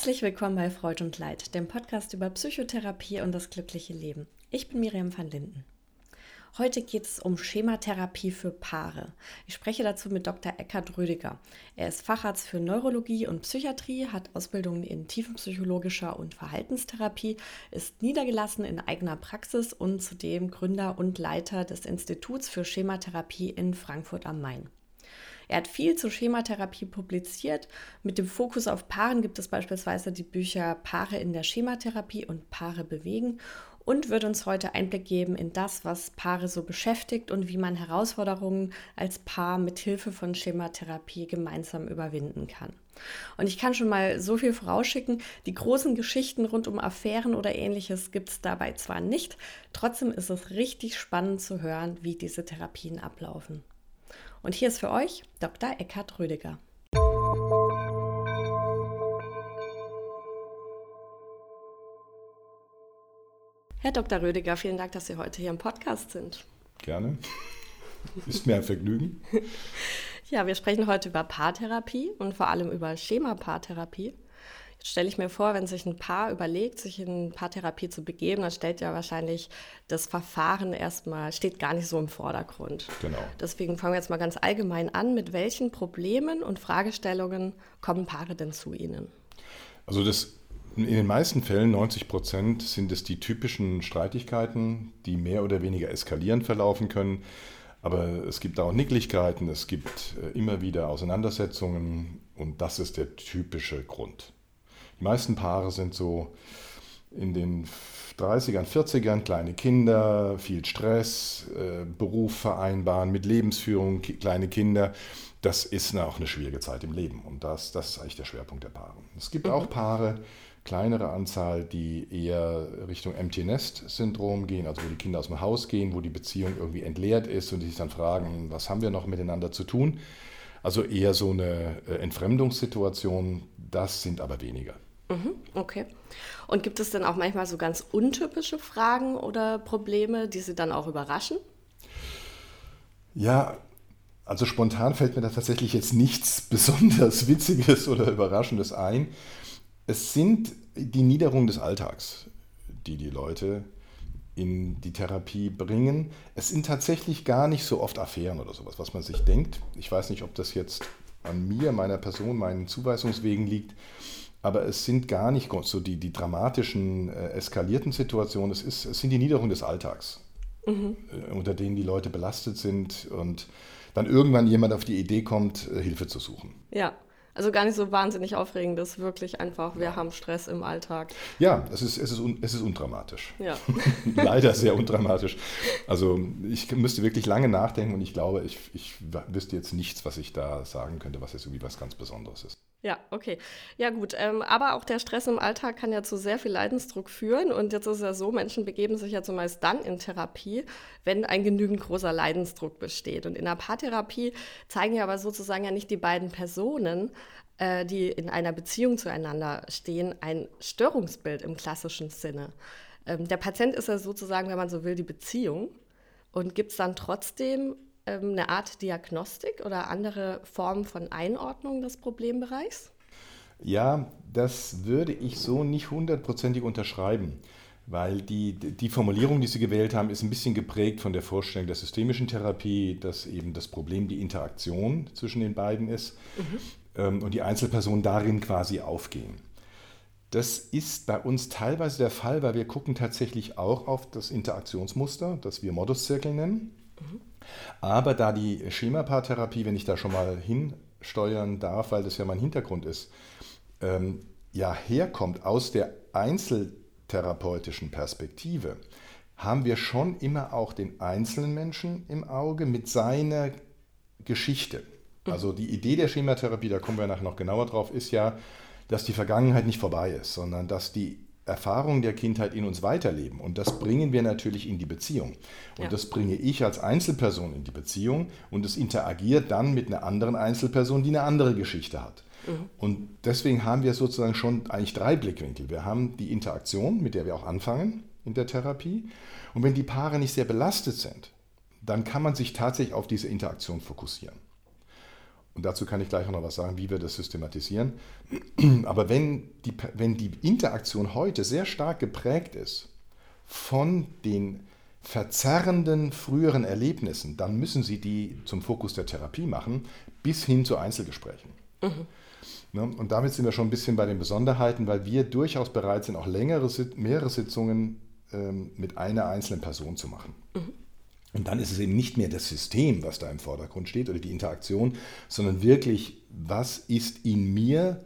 Herzlich willkommen bei Freud und Leid, dem Podcast über Psychotherapie und das glückliche Leben. Ich bin Miriam van Linden. Heute geht es um Schematherapie für Paare. Ich spreche dazu mit Dr. Eckhard Rödiger. Er ist Facharzt für Neurologie und Psychiatrie, hat Ausbildungen in tiefenpsychologischer und Verhaltenstherapie, ist niedergelassen in eigener Praxis und zudem Gründer und Leiter des Instituts für Schematherapie in Frankfurt am Main. Er hat viel zur Schematherapie publiziert. Mit dem Fokus auf Paaren gibt es beispielsweise die Bücher Paare in der Schematherapie und Paare bewegen und wird uns heute Einblick geben in das, was Paare so beschäftigt und wie man Herausforderungen als Paar mit Hilfe von Schematherapie gemeinsam überwinden kann. Und ich kann schon mal so viel vorausschicken, die großen Geschichten rund um Affären oder ähnliches gibt es dabei zwar nicht, trotzdem ist es richtig spannend zu hören, wie diese Therapien ablaufen. Und hier ist für euch Dr. Eckhard Rödiger. Herr Dr. Rödiger, vielen Dank, dass Sie heute hier im Podcast sind. Gerne. Ist mir ein Vergnügen. ja, wir sprechen heute über Paartherapie und vor allem über Schema-Paartherapie. Stelle ich mir vor, wenn sich ein Paar überlegt, sich in Paartherapie zu begeben, dann stellt ja wahrscheinlich das Verfahren erstmal, steht gar nicht so im Vordergrund. Genau. Deswegen fangen wir jetzt mal ganz allgemein an. Mit welchen Problemen und Fragestellungen kommen Paare denn zu Ihnen? Also das in den meisten Fällen, 90 Prozent, sind es die typischen Streitigkeiten, die mehr oder weniger eskalierend verlaufen können. Aber es gibt auch Nicklichkeiten, es gibt äh, immer wieder Auseinandersetzungen und das ist der typische Grund. Die meisten Paare sind so in den 30ern, 40ern, kleine Kinder, viel Stress, äh, Beruf vereinbaren mit Lebensführung, kleine Kinder. Das ist auch eine schwierige Zeit im Leben und das, das ist eigentlich der Schwerpunkt der Paare. Es gibt mhm. auch Paare, kleinere Anzahl, die eher Richtung Empty Nest Syndrom gehen, also wo die Kinder aus dem Haus gehen, wo die Beziehung irgendwie entleert ist und die sich dann fragen, was haben wir noch miteinander zu tun? Also eher so eine äh, Entfremdungssituation, das sind aber weniger. Mhm, okay. Und gibt es denn auch manchmal so ganz untypische Fragen oder Probleme, die Sie dann auch überraschen? Ja, also spontan fällt mir da tatsächlich jetzt nichts besonders Witziges oder Überraschendes ein. Es sind die Niederungen des Alltags, die die Leute in die Therapie bringen. Es sind tatsächlich gar nicht so oft Affären oder sowas, was man sich denkt. Ich weiß nicht, ob das jetzt an mir, meiner Person, meinen Zuweisungswegen liegt. Aber es sind gar nicht so die, die dramatischen, äh, eskalierten Situationen. Es, ist, es sind die Niederungen des Alltags, mhm. äh, unter denen die Leute belastet sind und dann irgendwann jemand auf die Idee kommt, äh, Hilfe zu suchen. Ja. Also gar nicht so wahnsinnig aufregend, das ist wirklich einfach, wir haben Stress im Alltag. Ja, es ist, es ist, un, es ist undramatisch. Ja. Leider sehr undramatisch. Also ich müsste wirklich lange nachdenken und ich glaube, ich, ich wüsste jetzt nichts, was ich da sagen könnte, was jetzt irgendwie was ganz Besonderes ist. Ja, okay. Ja, gut. Ähm, aber auch der Stress im Alltag kann ja zu sehr viel Leidensdruck führen. Und jetzt ist es ja so, Menschen begeben sich ja zumeist dann in Therapie, wenn ein genügend großer Leidensdruck besteht. Und in der Paartherapie zeigen ja aber sozusagen ja nicht die beiden Personen, äh, die in einer Beziehung zueinander stehen, ein Störungsbild im klassischen Sinne. Ähm, der Patient ist ja sozusagen, wenn man so will, die Beziehung. Und gibt es dann trotzdem ähm, eine Art Diagnostik oder andere Formen von Einordnung des Problembereichs? Ja, das würde ich so nicht hundertprozentig unterschreiben, weil die, die Formulierung, die Sie gewählt haben, ist ein bisschen geprägt von der Vorstellung der systemischen Therapie, dass eben das Problem die Interaktion zwischen den beiden ist mhm. Ähm, und die Einzelpersonen darin quasi aufgehen. Das ist bei uns teilweise der Fall, weil wir gucken tatsächlich auch auf das Interaktionsmuster, das wir Moduszirkel nennen. Mhm. Aber da die Schemapaartherapie, wenn ich da schon mal hinsteuern darf, weil das ja mein Hintergrund ist, ähm, ja herkommt aus der einzeltherapeutischen Perspektive, haben wir schon immer auch den einzelnen Menschen im Auge mit seiner Geschichte. Also die Idee der Schematherapie, da kommen wir nachher noch genauer drauf, ist ja, dass die Vergangenheit nicht vorbei ist, sondern dass die Erfahrungen der Kindheit in uns weiterleben. Und das bringen wir natürlich in die Beziehung. Und ja. das bringe ich als Einzelperson in die Beziehung und es interagiert dann mit einer anderen Einzelperson, die eine andere Geschichte hat. Mhm. Und deswegen haben wir sozusagen schon eigentlich drei Blickwinkel. Wir haben die Interaktion, mit der wir auch anfangen in der Therapie. Und wenn die Paare nicht sehr belastet sind, dann kann man sich tatsächlich auf diese Interaktion fokussieren. Und dazu kann ich gleich noch was sagen, wie wir das systematisieren. Aber wenn die, wenn die Interaktion heute sehr stark geprägt ist von den verzerrenden früheren Erlebnissen, dann müssen Sie die zum Fokus der Therapie machen, bis hin zu Einzelgesprächen. Mhm. Ne? Und damit sind wir schon ein bisschen bei den Besonderheiten, weil wir durchaus bereit sind, auch längere, mehrere Sitzungen ähm, mit einer einzelnen Person zu machen. Mhm. Und dann ist es eben nicht mehr das System, was da im Vordergrund steht oder die Interaktion, sondern wirklich, was ist in mir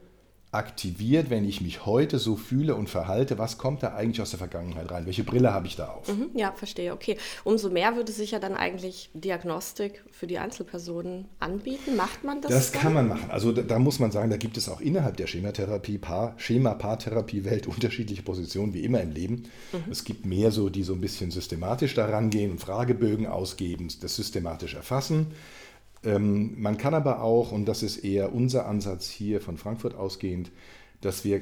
aktiviert, wenn ich mich heute so fühle und verhalte, was kommt da eigentlich aus der Vergangenheit rein? Welche Brille habe ich da auf? Mhm, ja, verstehe. Okay. Umso mehr würde sich ja dann eigentlich Diagnostik für die Einzelpersonen anbieten. Macht man das? Das dann? kann man machen. Also da, da, muss man sagen, da gibt es auch innerhalb der Schematherapie, Paar, Schema-Paartherapie-Welt unterschiedliche Positionen, wie immer im Leben. Mhm. Es gibt mehr so, die so ein bisschen systematisch daran gehen und Fragebögen ausgeben, das systematisch erfassen. Ähm, man kann aber auch, und das ist eher unser Ansatz hier von Frankfurt ausgehend, dass wir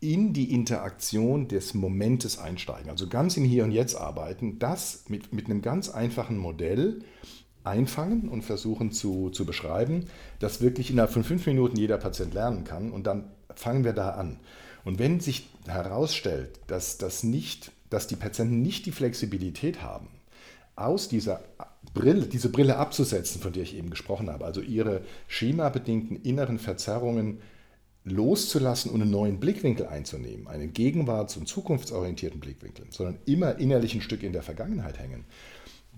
in die Interaktion des Momentes einsteigen, also ganz im Hier und Jetzt arbeiten, das mit, mit einem ganz einfachen Modell einfangen und versuchen zu, zu beschreiben, das wirklich innerhalb von fünf Minuten jeder Patient lernen kann und dann fangen wir da an. Und wenn sich herausstellt, dass, das nicht, dass die Patienten nicht die Flexibilität haben, aus dieser Brille, diese Brille abzusetzen, von der ich eben gesprochen habe, also ihre schemabedingten inneren Verzerrungen loszulassen und einen neuen Blickwinkel einzunehmen, einen gegenwarts- und zukunftsorientierten Blickwinkel, sondern immer innerlich ein Stück in der Vergangenheit hängen,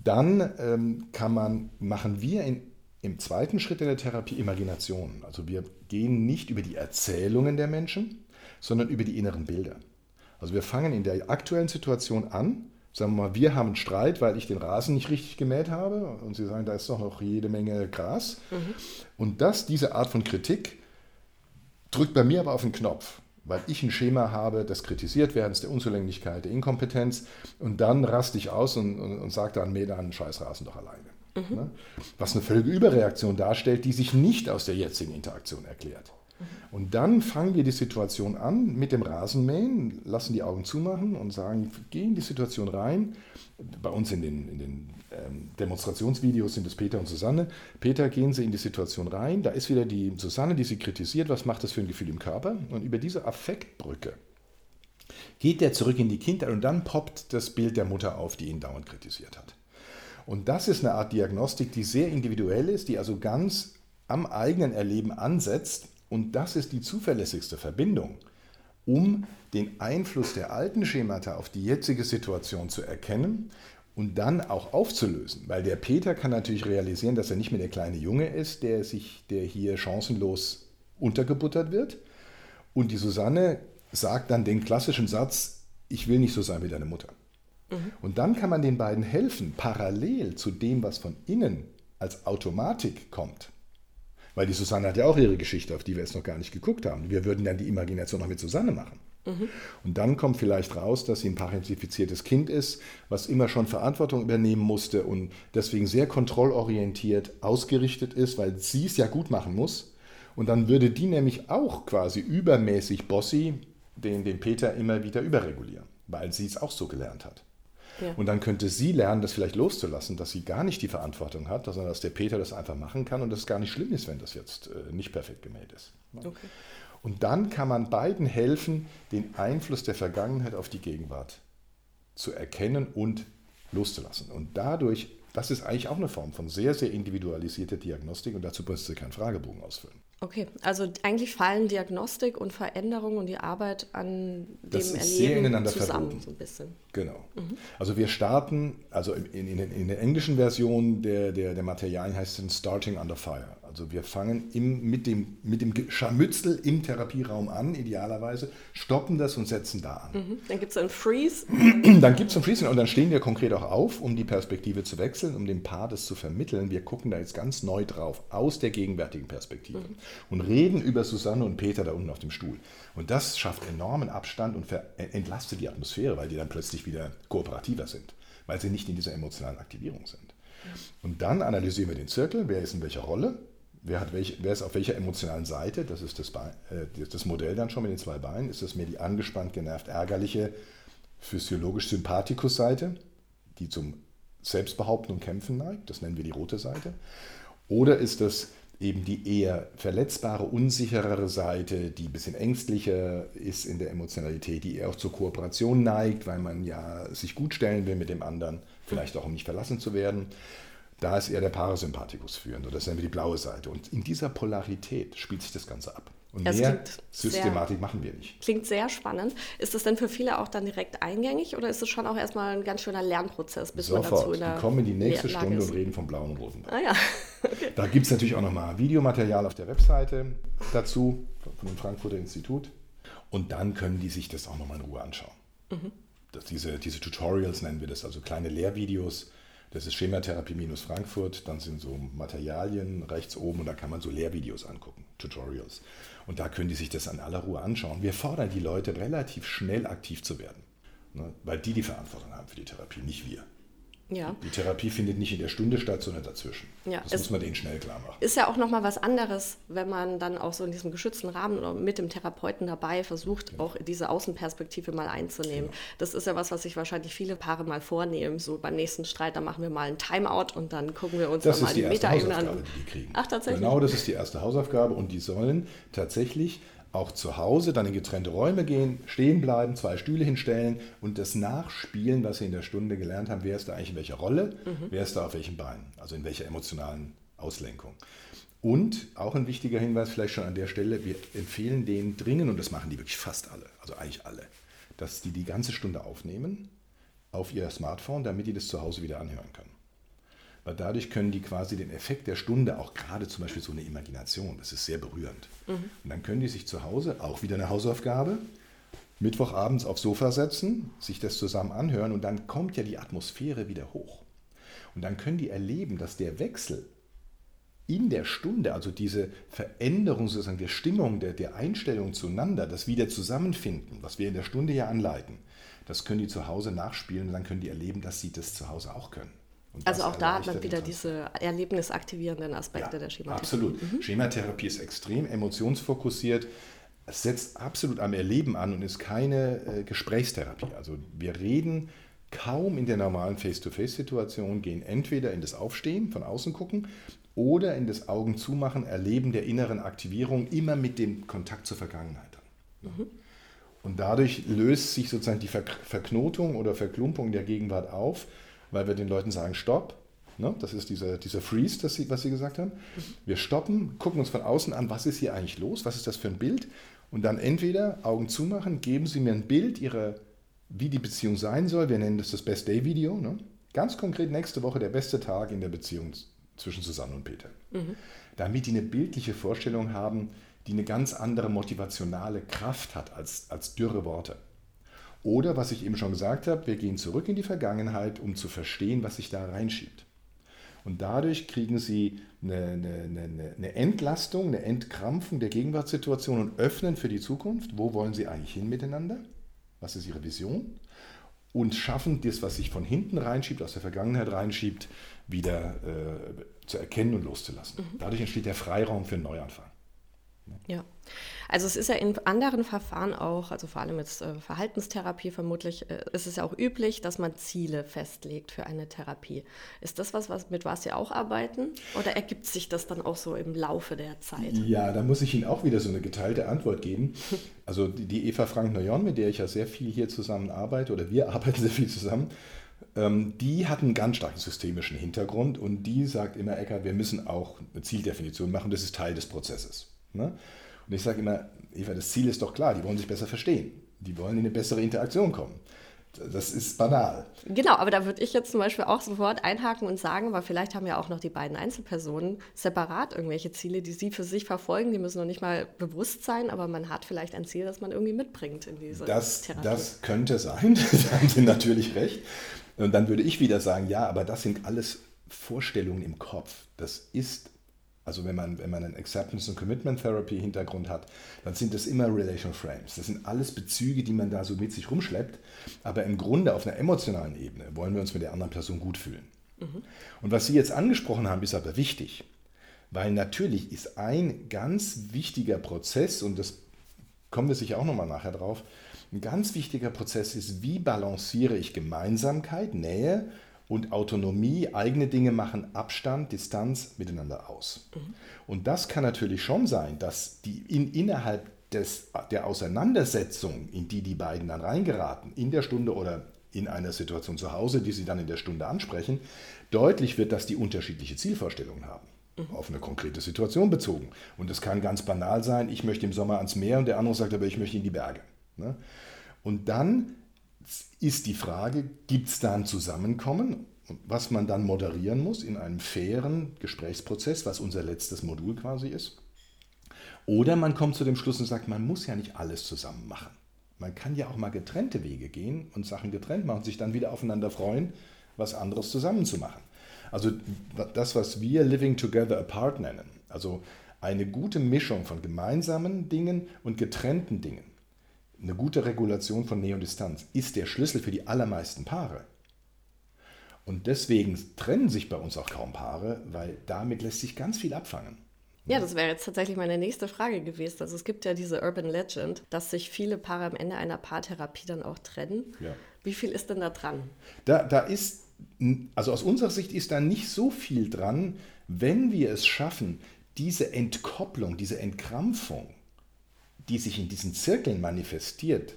dann ähm, kann man, machen wir in, im zweiten Schritt in der Therapie Imaginationen. Also wir gehen nicht über die Erzählungen der Menschen, sondern über die inneren Bilder. Also wir fangen in der aktuellen Situation an sagen wir mal, wir haben einen Streit, weil ich den Rasen nicht richtig gemäht habe und Sie sagen, da ist doch noch jede Menge Gras. Mhm. Und das, diese Art von Kritik, drückt bei mir aber auf den Knopf, weil ich ein Schema habe des Kritisiertwerdens, der Unzulänglichkeit, der Inkompetenz und dann raste ich aus und, und, und sage dann, mäh einen scheiß Rasen doch alleine. Mhm. Ne? Was eine völlige Überreaktion darstellt, die sich nicht aus der jetzigen Interaktion erklärt. Und dann fangen wir die Situation an mit dem Rasenmähen, lassen die Augen zumachen und sagen, gehen die Situation rein. Bei uns in den, in den ähm, Demonstrationsvideos sind es Peter und Susanne. Peter, gehen Sie in die Situation rein. Da ist wieder die Susanne, die Sie kritisiert. Was macht das für ein Gefühl im Körper? Und über diese Affektbrücke geht der zurück in die Kindheit und dann poppt das Bild der Mutter auf, die ihn dauernd kritisiert hat. Und das ist eine Art Diagnostik, die sehr individuell ist, die also ganz am eigenen Erleben ansetzt und das ist die zuverlässigste Verbindung, um den Einfluss der alten Schemata auf die jetzige Situation zu erkennen und dann auch aufzulösen. Weil der Peter kann natürlich realisieren, dass er nicht mehr der kleine Junge ist, der, sich, der hier chancenlos untergebuttert wird. Und die Susanne sagt dann den klassischen Satz, ich will nicht so sein wie deine Mutter. Mhm. Und dann kann man den beiden helfen, parallel zu dem, was von innen als Automatik kommt, weil die Susanne hat ja auch ihre Geschichte, auf die wir jetzt noch gar nicht geguckt haben. Wir würden dann die Imagination noch mit Susanne machen. Mhm. Und dann kommt vielleicht raus, dass sie ein parentifiziertes Kind ist, was immer schon Verantwortung übernehmen musste und deswegen sehr kontrollorientiert ausgerichtet ist, weil sie es ja gut machen muss. Und dann würde die nämlich auch quasi übermäßig Bossy den, den Peter immer wieder überregulieren, weil sie es auch so gelernt hat. Ja. Und dann könnte sie lernen, das vielleicht loszulassen, dass sie gar nicht die Verantwortung hat, sondern dass der Peter das einfach machen kann und dass es gar nicht schlimm ist, wenn das jetzt äh, nicht perfekt gemäht ist. Okay. Und dann kann man beiden helfen, den Einfluss der Vergangenheit auf die Gegenwart zu erkennen und loszulassen. Und dadurch, das ist eigentlich auch eine Form von sehr, sehr individualisierter Diagnostik und dazu müsst ihr keinen Fragebogen ausfüllen. Okay, also eigentlich fallen Diagnostik und Veränderung und die Arbeit an das dem ist Erleben sehr ineinander zusammen, verbunden. so ein bisschen. Genau. Mhm. Also wir starten, also in, in, in, der englischen Version der, der, der Materialien heißt es Starting Under Fire. Also wir fangen im, mit, dem, mit dem Scharmützel im Therapieraum an, idealerweise, stoppen das und setzen da an. Mhm. Dann gibt es einen Freeze. dann gibt es einen Freeze und dann stehen wir konkret auch auf, um die Perspektive zu wechseln, um dem Paar das zu vermitteln. Wir gucken da jetzt ganz neu drauf, aus der gegenwärtigen Perspektive. Mhm. Und reden über Susanne und Peter da unten auf dem Stuhl. Und das schafft enormen Abstand und entlastet die Atmosphäre, weil die dann plötzlich wieder kooperativer sind, weil sie nicht in dieser emotionalen Aktivierung sind. Mhm. Und dann analysieren wir den Zirkel, wer ist in welcher Rolle, Wer, hat welche, wer ist auf welcher emotionalen Seite? Das ist das, Bein, äh, das Modell dann schon mit den zwei Beinen. Ist das mehr die angespannt, genervt, ärgerliche, physiologisch Sympathikus-Seite, die zum Selbstbehaupten und Kämpfen neigt? Das nennen wir die rote Seite. Oder ist das eben die eher verletzbare, unsicherere Seite, die ein bisschen ängstlicher ist in der Emotionalität, die eher auch zur Kooperation neigt, weil man ja sich gut stellen will mit dem anderen, vielleicht auch um nicht verlassen zu werden. Da ist eher der Parasympathikus führend, oder das nennen wir die blaue Seite. Und in dieser Polarität spielt sich das Ganze ab. Und Es mehr Systematik machen wir nicht. Klingt sehr spannend. Ist das denn für viele auch dann direkt eingängig oder ist es schon auch erstmal ein ganz schöner Lernprozez, bis man dazu Sofort. in der Die kommen in die nächste Stunde ist? und reden vom blauen und roten. Ah ja. Da gibt es natürlich auch nochmal Videomaterial auf der Webseite dazu, von dem Frankfurter Institut. Und dann können die sich das auch nochmal in Ruhe anschauen. Das, diese, diese Tutorials nennen wir das, also kleine Lehrvideos. Das ist Schematherapie minus Frankfurt. Dann sind so Materialien rechts oben und da kann man so Lehrvideos angucken, Tutorials. Und da können die sich das in aller Ruhe anschauen. Wir fordern die Leute relativ schnell aktiv zu werden, ne, weil die die Verantwortung haben für die Therapie, nicht wir. Ja. Die Therapie findet nicht in der Stunde statt, sondern dazwischen. Ja, das muss man denen schnell klar machen. Ist ja auch nochmal was anderes, wenn man dann auch so in diesem geschützten Rahmen oder mit dem Therapeuten dabei versucht, auch diese Außenperspektive mal einzunehmen. Das ist ja was, was sich wahrscheinlich viele Paare mal vornehmen. So beim nächsten Streit, da machen wir mal einen Timeout und dann gucken wir uns Das mal ist die die Metaebene Hausaufgabe, an. die die kriegen. Ach, tatsächlich? Genau, das ist die erste Hausaufgabe und die sollen tatsächlich auch zu Hause dann in getrennte Räume gehen, stehen bleiben, zwei Stühle hinstellen und das nachspielen, was sie in der Stunde gelernt haben. Wer ist da eigentlich in welcher Rolle? Mhm. Wer ist da auf welchem Bein? Also in welcher emotionalen Auslenkung. Und auch ein wichtiger Hinweis vielleicht schon an der Stelle, wir empfehlen denen dringend, und das machen die wirklich fast alle, also eigentlich alle, dass die die ganze Stunde aufnehmen auf ihr Smartphone, damit die das zu Hause wieder anhören können. Weil dadurch können die quasi den Effekt der Stunde, auch gerade zum Beispiel so eine Imagination, das ist sehr berührend. Und dann können die sich zu Hause, auch wieder eine Hausaufgabe, Mittwochabends aufs Sofa setzen, sich das zusammen anhören und dann kommt ja die Atmosphäre wieder hoch. Und dann können die erleben, dass der Wechsel in der Stunde, also diese Veränderung sozusagen der Stimmung, der, der Einstellung zueinander, das wieder Zusammenfinden, was wir in der Stunde ja anleiten, das können die zu Hause nachspielen und dann können die erleben, dass sie das zu Hause auch können. Und Also auch da hat man wieder diese erlebnisaktivierenden Aspekte der Schematherapie. Absolut. Schematherapie ist extrem emotionsfokussiert. Es setzt absolut am Erleben an und ist keine äh, Gesprächstherapie. Also wir reden kaum in der normalen Face-to-Face-Situation, gehen entweder in das Aufstehen, von außen gucken, oder in das Augen zumachen, Erleben der inneren Aktivierung, immer mit dem Kontakt zur Vergangenheit. Dann. Und dadurch löst sich sozusagen die Ver Verknotung oder Verklumpung der Gegenwart auf, weil wir den Leuten sagen, stopp. Ne? Das ist dieser, dieser Freeze, das sie, was Sie gesagt haben. Wir stoppen, gucken uns von außen an, was ist hier eigentlich los, was ist das für ein Bild. Und dann entweder Augen zumachen, geben Sie mir ein Bild Ihrer, wie die Beziehung sein soll. Wir nennen das das Best Day Video. Ne? Ganz konkret nächste Woche der beste Tag in der Beziehung zwischen Susanne und Peter. Damit die eine bildliche Vorstellung haben, die eine ganz andere motivationale Kraft hat als, als dürre Worte. Oder, was ich eben schon gesagt habe, wir gehen zurück in die Vergangenheit, um zu verstehen, was sich da reinschiebt. Und dadurch kriegen sie eine, eine, eine, Entlastung, eine Entkrampfung der Gegenwartssituation und öffnen für die Zukunft. Wo wollen sie eigentlich hin miteinander? Was ist ihre Vision? Und schaffen das, was sich von hinten reinschiebt, aus der Vergangenheit reinschiebt, wieder äh, zu erkennen und loszulassen. Dadurch entsteht der Freiraum für einen Neuanfang. Ja, also es ist ja in anderen Verfahren auch, also vor allem jetzt äh, Verhaltenstherapie vermutlich, äh, ist es ja auch üblich, dass man Ziele festlegt für eine Therapie. Ist das was, was mit was Sie auch arbeiten oder ergibt sich das dann auch so im Laufe der Zeit? Ja, da muss ich Ihnen auch wieder so eine geteilte Antwort geben. Also die, die Eva Frank-Neuon, mit der ich ja sehr viel hier zusammen arbeite, oder wir arbeiten sehr viel zusammen, ähm, die hat einen ganz starken systemischen Hintergrund und die sagt immer, Ecker, wir müssen auch eine Zieldefinition machen, das ist Teil des Prozesses. Ne? Und ich sage immer, Eva, das Ziel ist doch klar, die wollen sich besser verstehen. Die wollen in eine bessere Interaktion kommen. Das ist banal. Genau, aber da würde ich jetzt zum Beispiel auch sofort einhaken und sagen, weil vielleicht haben ja auch noch die beiden Einzelpersonen separat irgendwelche Ziele, die sie für sich verfolgen. Die müssen noch nicht mal bewusst sein, aber man hat vielleicht ein Ziel, das man irgendwie mitbringt in diese Das, Therapie. das könnte sein, da haben Sie natürlich recht. Und dann würde ich wieder sagen, ja, aber das sind alles Vorstellungen im Kopf. Das ist, also wenn man, wenn man einen Acceptance- und Commitment-Therapy-Hintergrund hat, dann sind das immer Relation Frames. Das sind alles Bezüge, die man da so mit sich rumschleppt. Aber im Grunde auf einer emotionalen Ebene wollen wir uns mit der anderen Person gut fühlen. Und was Sie jetzt angesprochen haben, ist aber wichtig. Weil natürlich ist ein ganz wichtiger Prozess, und das kommen wir sicher auch nochmal nachher drauf, ein ganz wichtiger Prozess ist, wie balanciere ich Gemeinsamkeit, Nähe und Autonomie, eigene Dinge machen, Abstand, Distanz miteinander aus. Mhm. Und das kann natürlich schon sein, dass die in, innerhalb des, der Auseinandersetzung, in die die beiden dann reingeraten, in der Stunde oder in einer Situation zu Hause, die sie dann in der Stunde ansprechen, deutlich wird, dass die unterschiedliche Zielvorstellungen haben. Mhm. Auf eine konkrete Situation bezogen. Und es kann ganz banal sein, ich möchte im Sommer ans Meer und der andere sagt aber, ich möchte in die Berge. Ne? Und dann ist die Frage, gibt es da ein Zusammenkommen, was man dann moderieren muss in einem fairen Gesprächsprozess, was unser letztes Modul quasi ist? Oder man kommt zu dem Schluss und sagt, man muss ja nicht alles zusammen machen. Man kann ja auch mal getrennte Wege gehen und Sachen getrennt machen und sich dann wieder aufeinander freuen, was anderes zusammen zu machen. Also das, was wir Living Together Apart nennen, also eine gute Mischung von gemeinsamen Dingen und getrennten Dingen eine gute Regulation von Nähe und Distanz ist der Schlüssel für die allermeisten Paare. Und deswegen trennen sich bei uns auch kaum Paare, weil damit lässt sich ganz viel abfangen. Ja, das wäre jetzt tatsächlich meine nächste Frage gewesen. Also es gibt ja diese Urban Legend, dass sich viele Paare am Ende einer Paartherapie dann auch trennen. Ja. Wie viel ist denn da dran? Da, da ist, also aus unserer Sicht ist da nicht so viel dran, wenn wir es schaffen, diese Entkopplung, diese Entkrampfung die sich in diesen Zirkeln manifestiert,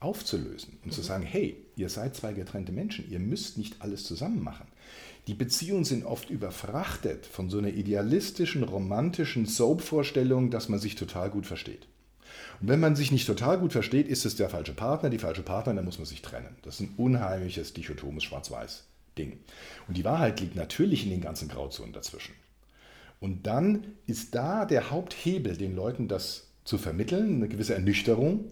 aufzulösen und mhm. zu sagen, hey, ihr seid zwei getrennte Menschen, ihr müsst nicht alles zusammen machen. Die Beziehungen sind oft überfrachtet von so einer idealistischen, romantischen Soap-Vorstellung, dass man sich total gut versteht. Und wenn man sich nicht total gut versteht, ist es der falsche Partner, die falsche Partnerin, dann muss man sich trennen. Das ist ein unheimliches, dichotomes Schwarz-Weiß-Ding. Und die Wahrheit liegt natürlich in den ganzen Grauzonen dazwischen. Und dann ist da der Haupthebel, den Leuten das zu vermitteln, eine gewisse Ernüchterung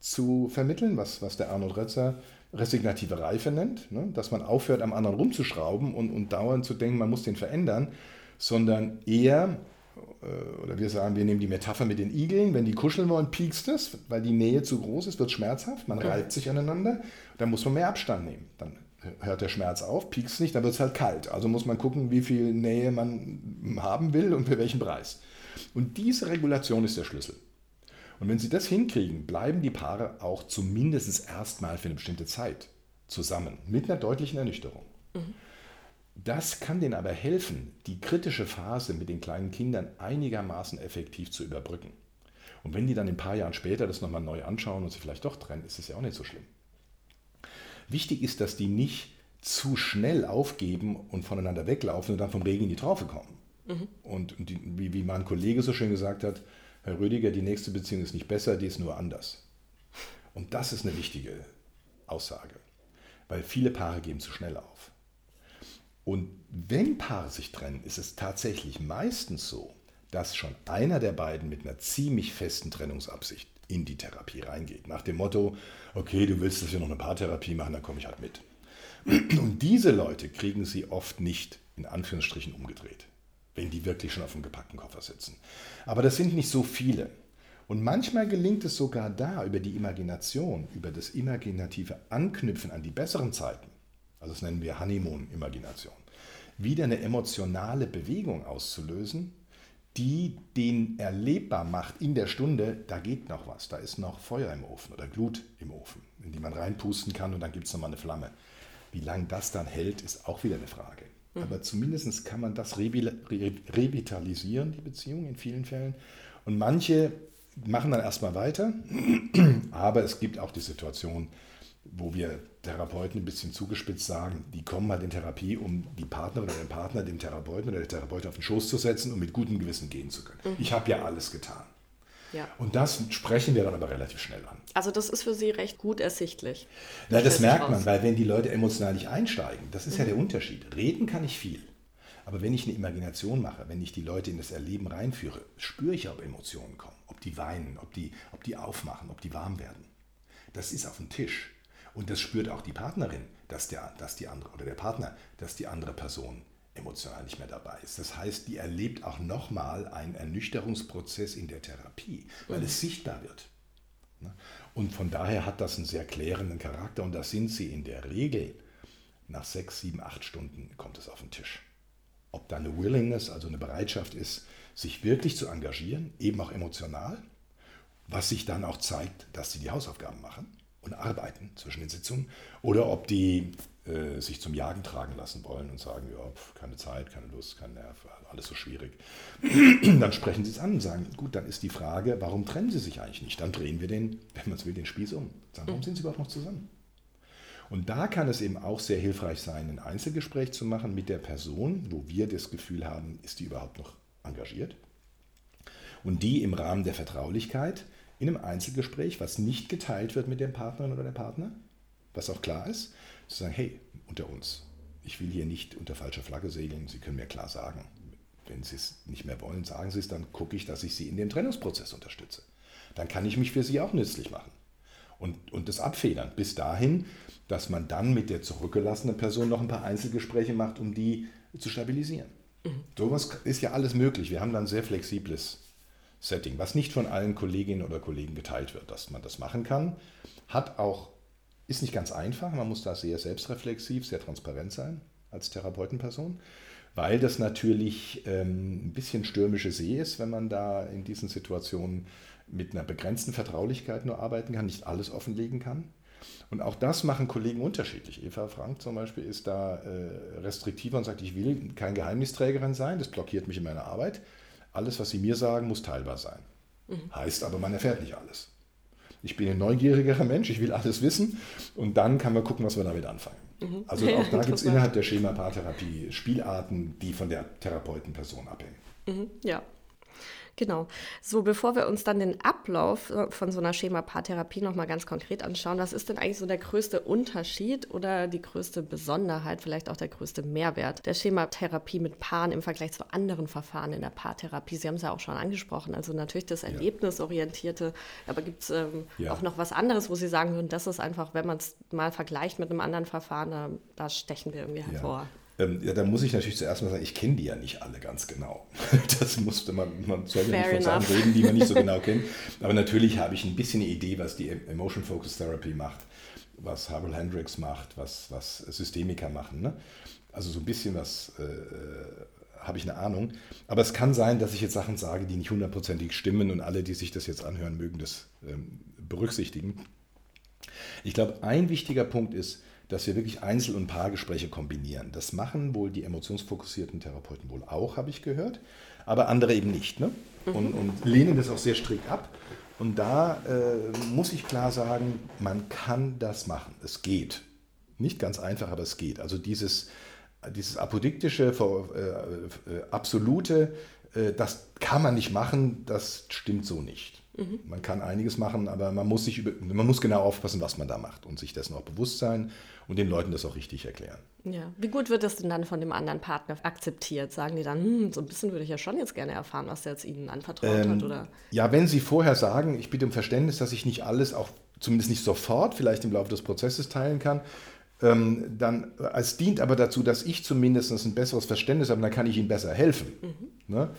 zu vermitteln, was, was der Arnold Rötzer resignative Reife nennt, ne? dass man aufhört, am anderen rumzuschrauben und, und dauernd zu denken, man muss den verändern, sondern eher, äh, oder wir sagen, wir nehmen die Metapher mit den Igeln, wenn die kuscheln wollen, piekst es, weil die Nähe zu groß ist, wird schmerzhaft, man reibt sich aneinander, dann muss man mehr Abstand nehmen. Dann hört der Schmerz auf, piekst nicht, dann wird es halt kalt. Also muss man gucken, wie viel Nähe man haben will und für welchen Preis. Und diese Regulation ist der Schlüssel. Und wenn Sie das hinkriegen, bleiben die Paare auch zumindest erstmal für eine bestimmte Zeit zusammen, mit einer deutlichen Ernüchterung. Mhm. Das kann denen aber helfen, die kritische Phase mit den kleinen Kindern einigermaßen effektiv zu überbrücken. Und wenn die dann ein paar Jahren später das nochmal neu anschauen und sie vielleicht doch trennen, ist es ja auch nicht so schlimm. Wichtig ist, dass die nicht zu schnell aufgeben und voneinander weglaufen und dann vom Regen in die Traufe kommen. Mhm. Und die, wie, wie mein Kollege so schön gesagt hat, Herr Rüdiger, die nächste Beziehung ist nicht besser, die ist nur anders. Und das ist eine wichtige Aussage, weil viele Paare geben zu schnell auf. Und wenn Paare sich trennen, ist es tatsächlich meistens so, dass schon einer der beiden mit einer ziemlich festen Trennungsabsicht in die Therapie reingeht. Nach dem Motto, okay, du willst, dass wir noch eine Paartherapie machen, dann komme ich halt mit. Und diese Leute kriegen sie oft nicht in Anführungsstrichen umgedreht wenn die wirklich schon auf dem gepackten Koffer sitzen. Aber das sind nicht so viele. Und manchmal gelingt es sogar da, über die Imagination, über das imaginative Anknüpfen an die besseren Zeiten, also das nennen wir Honeymoon-Imagination, wieder eine emotionale Bewegung auszulösen, die den erlebbar macht in der Stunde, da geht noch was, da ist noch Feuer im Ofen oder Glut im Ofen, in die man reinpusten kann und dann gibt es nochmal eine Flamme. Wie lange das dann hält, ist auch wieder eine Frage. Mhm. Aber zumindest kann man das revitalisieren, die Beziehung in vielen Fällen. Und manche machen dann erstmal weiter, aber es gibt auch die Situation, wo wir Therapeuten ein bisschen zugespitzt sagen, die kommen halt in Therapie, um die Partnerin oder den Partner dem Therapeuten oder der Therapeutin auf den Schoß zu setzen, um mit gutem Gewissen gehen zu können. Mhm. Ich habe ja alles getan. Ja. Und das sprechen wir dann aber relativ schnell an. Also das ist für Sie recht gut ersichtlich. Na, das merkt man, weil wenn die Leute emotional nicht einsteigen, das ist mhm. ja der Unterschied. Reden kann ich viel. Aber wenn ich eine Imagination mache, wenn ich die Leute in das Erleben reinführe, spüre ich, ob Emotionen kommen, ob die weinen, ob die, ob die aufmachen, ob die warm werden. Das ist auf dem Tisch. Und das spürt auch die Partnerin, dass, der, dass die andere oder der Partner, dass die andere Person emotional nicht mehr dabei ist. Das heißt, die erlebt auch nochmal einen Ernüchterungsprozess in der Therapie, weil mhm. es sichtbar wird. Ne? Und von daher hat das einen sehr klärenden Charakter und das sind sie in der Regel. Nach sechs, sieben, acht Stunden kommt es auf den Tisch. Ob da eine Willingness, also eine Bereitschaft ist, sich wirklich zu engagieren, eben auch emotional, was sich dann auch zeigt, dass sie die Hausaufgaben machen und arbeiten zwischen den Sitzungen, oder ob die äh, sich zum Jagen tragen lassen wollen und sagen, ja, pf, keine Zeit, keine Lust, kein Nerv, alles so schwierig. dann sprechen sie es an und sagen, gut, dann ist die Frage, warum trennen sie sich eigentlich nicht? Dann drehen wir den, wenn man es will, den Spieß um. Sagen, warum sind sie überhaupt noch zusammen? Und da kann es eben auch sehr hilfreich sein, ein Einzelgespräch zu machen mit der Person, wo wir das Gefühl haben, ist die überhaupt noch engagiert? Und die im Rahmen der Vertraulichkeit in einem Einzelgespräch, was nicht geteilt wird mit dem Partner oder der Partner, was auch klar ist, zu sagen, hey, unter uns, ich will hier nicht unter falscher Flagge segeln, Sie können mir klar sagen, wenn Sie es nicht mehr wollen, sagen Sie es, dann gucke ich, dass ich Sie in dem Trennungsprozess unterstütze. Dann kann ich mich für Sie auch nützlich machen und, und das abfedern. Bis dahin, dass man dann mit der zurückgelassenen Person noch ein paar Einzelgespräche macht, um die zu stabilisieren. Mhm. Sowas ist ja alles möglich. Wir haben dann ein sehr flexibles Setting, was nicht von allen Kolleginnen oder Kollegen geteilt wird, dass man das machen kann. Hat auch, ist nicht ganz einfach, man muss da sehr selbstreflexiv, sehr transparent sein als Therapeutenperson, weil das natürlich ähm, ein bisschen stürmische See ist, wenn man da in diesen Situationen mit einer begrenzten Vertraulichkeit nur arbeiten kann, nicht alles offenlegen kann. Und auch das machen Kollegen unterschiedlich. Eva Frank zum Beispiel ist da äh, restriktiver und sagt, ich will kein Geheimnisträgerin sein, das blockiert mich in meiner Arbeit. Alles, was Sie mir sagen, muss teilbar sein. Mhm. Heißt aber, man erfährt nicht alles. Ich bin ein neugierigerer Mensch, ich will alles wissen und dann kann man gucken, was wir damit anfangen. Mhm. Also auch da gibt es innerhalb der Schema-Paartherapie Spielarten, die von der Therapeutenperson abhängen. Mhm. Ja, Genau. So, bevor wir uns dann den Ablauf äh, von so einer Schema-Paartherapie nochmal ganz konkret anschauen, was ist denn eigentlich so der größte Unterschied oder die größte Besonderheit, vielleicht auch der größte Mehrwert der Schematherapie mit Paaren im Vergleich zu anderen Verfahren in der Paartherapie? Sie haben es ja auch schon angesprochen, also natürlich das Erlebnisorientierte, aber gibt es ähm, ja. auch noch was anderes, wo Sie sagen würden, das ist einfach, wenn man es mal vergleicht mit einem anderen Verfahren, da, da stechen wir irgendwie hervor. Ja. Ähm, ja, da muss ich natürlich zuerst mal sagen, ich kenne die ja nicht alle ganz genau. Das musste man, man soll ja nicht von Sachen reden, die man nicht so genau kennt. Aber natürlich habe ich ein bisschen eine Idee, was die Emotion Focus Therapy macht, was Harold Hendricks macht, was, was Systemiker machen. Ne? Also so ein bisschen was äh, habe ich eine Ahnung. Aber es kann sein, dass ich jetzt Sachen sage, die nicht hundertprozentig stimmen und alle, die sich das jetzt anhören, mögen das ähm, berücksichtigen. Ich glaube, ein wichtiger Punkt ist, dass wir wirklich Einzel- und Paargespräche kombinieren. Das machen wohl die emotionsfokussierten Therapeuten wohl auch, habe ich gehört, aber andere eben nicht. Ne? Und, mhm. und lehnen das auch sehr strikt ab. Und da äh, muss ich klar sagen, man kann das machen. Es geht. Nicht ganz einfach, aber es geht. Also dieses, dieses apodiktische, äh, äh, absolute, äh, das kann man nicht machen, das stimmt so nicht. Mhm. Man kann einiges machen, aber man muss, sich über, man muss genau aufpassen, was man da macht und sich dessen auch bewusst sein und den Leuten das auch richtig erklären. Ja. Wie gut wird das denn dann von dem anderen Partner akzeptiert? Sagen die dann, hm, so ein bisschen würde ich ja schon jetzt gerne erfahren, was der jetzt Ihnen anvertraut ähm, hat? Oder? Ja, wenn Sie vorher sagen, ich bitte um Verständnis, dass ich nicht alles, auch zumindest nicht sofort, vielleicht im Laufe des Prozesses teilen kann, ähm, dann es dient aber dazu, dass ich zumindest ein besseres Verständnis habe, dann kann ich ihnen besser helfen. Mhm. Ne?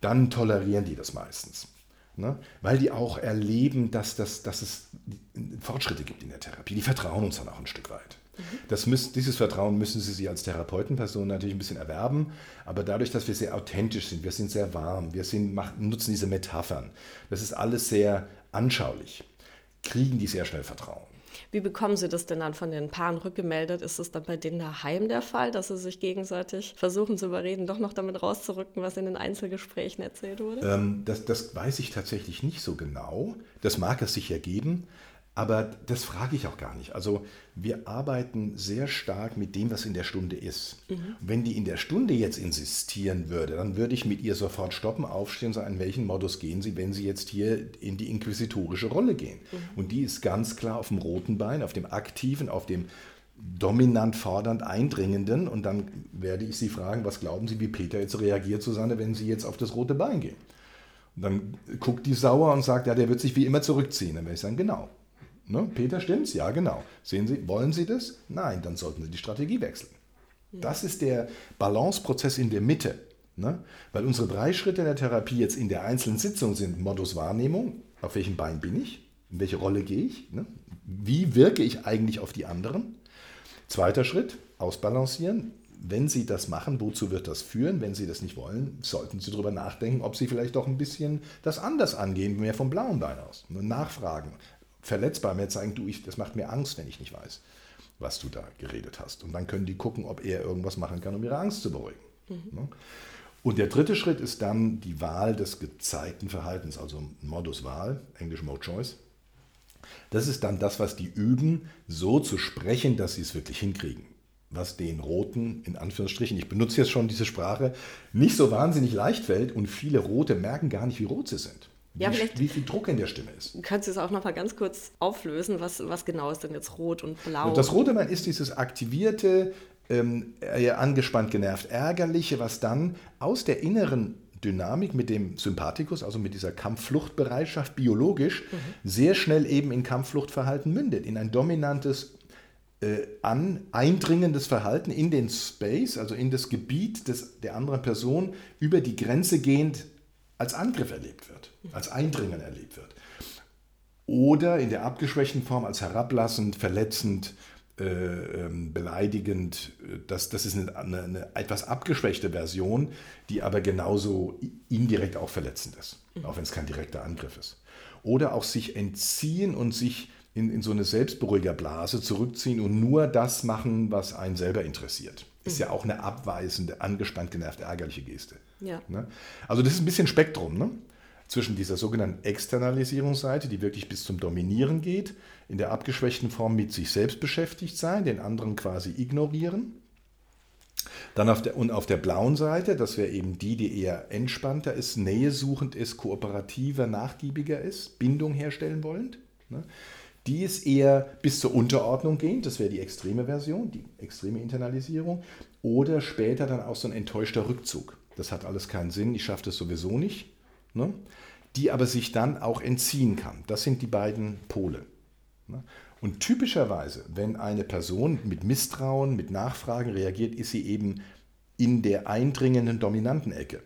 Dann tolerieren die das meistens. Ne? Weil die auch erleben, dass, das, dass es Fortschritte gibt in der Therapie. Die vertrauen uns dann auch ein Stück weit. Das müssen, dieses Vertrauen müssen sie sich als Therapeutenperson natürlich ein bisschen erwerben, aber dadurch, dass wir sehr authentisch sind, wir sind sehr warm, wir sind, machen, nutzen diese Metaphern, das ist alles sehr anschaulich, kriegen die sehr schnell Vertrauen. Wie bekommen Sie das denn dann von den Paaren rückgemeldet? Ist es dann bei denen daheim der Fall, dass sie sich gegenseitig versuchen zu überreden, doch noch damit rauszurücken, was in den Einzelgesprächen erzählt wurde? Ähm, das, das weiß ich tatsächlich nicht so genau. Das mag es sich ergeben. Aber das frage ich auch gar nicht. Also wir arbeiten sehr stark mit dem, was in der Stunde ist. Mhm. Wenn die in der Stunde jetzt insistieren würde, dann würde ich mit ihr sofort stoppen, aufstehen und sagen, in welchen Modus gehen Sie, wenn Sie jetzt hier in die inquisitorische Rolle gehen. Mhm. Und die ist ganz klar auf dem roten Bein, auf dem aktiven, auf dem dominant fordernd eindringenden. Und dann werde ich Sie fragen, was glauben Sie, wie Peter jetzt reagiert, Susanne, wenn Sie jetzt auf das rote Bein gehen? Und dann guckt die sauer und sagt, ja, der wird sich wie immer zurückziehen. Dann werde ich sagen, genau. Ne? Peter, stimmt's? Ja, genau. Sehen Sie, wollen Sie das? Nein, dann sollten Sie die Strategie wechseln. Das ist der Balanceprozess in der Mitte. Ne? Weil unsere drei Schritte in der Therapie jetzt in der einzelnen Sitzung sind Modus Wahrnehmung, auf welchem Bein bin ich, in welche Rolle gehe ich, ne? wie wirke ich eigentlich auf die anderen. Zweiter Schritt, ausbalancieren. Wenn Sie das machen, wozu wird das führen? Wenn Sie das nicht wollen, sollten Sie darüber nachdenken, ob Sie vielleicht doch ein bisschen das anders angehen, mehr vom blauen Bein aus. Nachfragen, verletzbar, mir zeigen, du, ich, das macht mir Angst, wenn ich nicht weiß. was du da geredet hast. Und dann können die gucken, ob er irgendwas machen kann, um ihre Angst zu beruhigen. Mhm. Und der dritte Schritt ist dann die Wahl des gezeigten Verhaltens, also Modus Wahl, Englisch Mode Choice. Das ist dann das, was die üben, so zu sprechen, dass sie es wirklich hinkriegen. Was den Roten, in Anführungsstrichen, ich benutze jetzt schon diese Sprache, nicht so wahnsinnig leicht fällt und viele Rote merken gar nicht, wie rot sie sind. Wie, ja, wie, viel Druck in der Stimme ist. Kannst du es auch noch mal ganz kurz auflösen? Was, was genau ist denn jetzt rot und blau? Das rote Mann ist dieses aktivierte, ähm, angespannt, genervt, ärgerliche, was dann aus der inneren Dynamik mit dem Sympathikus, also mit dieser Kampffluchtbereitschaft biologisch, mhm. sehr schnell eben in Kampffluchtverhalten mündet, in ein dominantes, äh, an, eindringendes Verhalten in den Space, also in das Gebiet des, der anderen Person, über die Grenze gehend als Angriff erlebt wird, als Eindringen erlebt wird. Oder in der abgeschwächten Form als herablassend, verletzend, äh, ähm, beleidigend. Das, das ist eine, eine, eine, etwas abgeschwächte Version, die aber genauso indirekt auch verletzend ist, mhm. auch wenn es kein direkter Angriff ist. Oder auch sich entziehen und sich in, in so eine Selbstberuhigerblase zurückziehen und nur das machen, was einen selber interessiert. Ist mhm. ja auch eine abweisende, angespannt, genervte, ärgerliche Geste. Ja. Ne? Also das ist ein bisschen Spektrum. Ne? zwischen dieser sogenannten Externalisierungsseite, die wirklich bis zum Dominieren geht, in der abgeschwächten Form mit sich selbst beschäftigt sein, den anderen quasi ignorieren. Dann auf der, und auf der blauen Seite, das wäre eben die, die eher entspannter ist, nähesuchend ist, kooperativer, nachgiebiger ist, Bindung herstellen wollend. Ne? Die ist eher bis zur Unterordnung gehend, das wäre die extreme Version, die extreme Internalisierung. Oder später dann auch so ein enttäuschter Rückzug. Das hat alles keinen Sinn, ich schaffe das sowieso nicht ne? die aber sich dann auch entziehen kann. Das sind die beiden Pole. Ne? Und typischerweise, wenn eine Person mit Misstrauen, mit Nachfragen reagiert, ist sie eben in der eindringenden dominanten Ecke.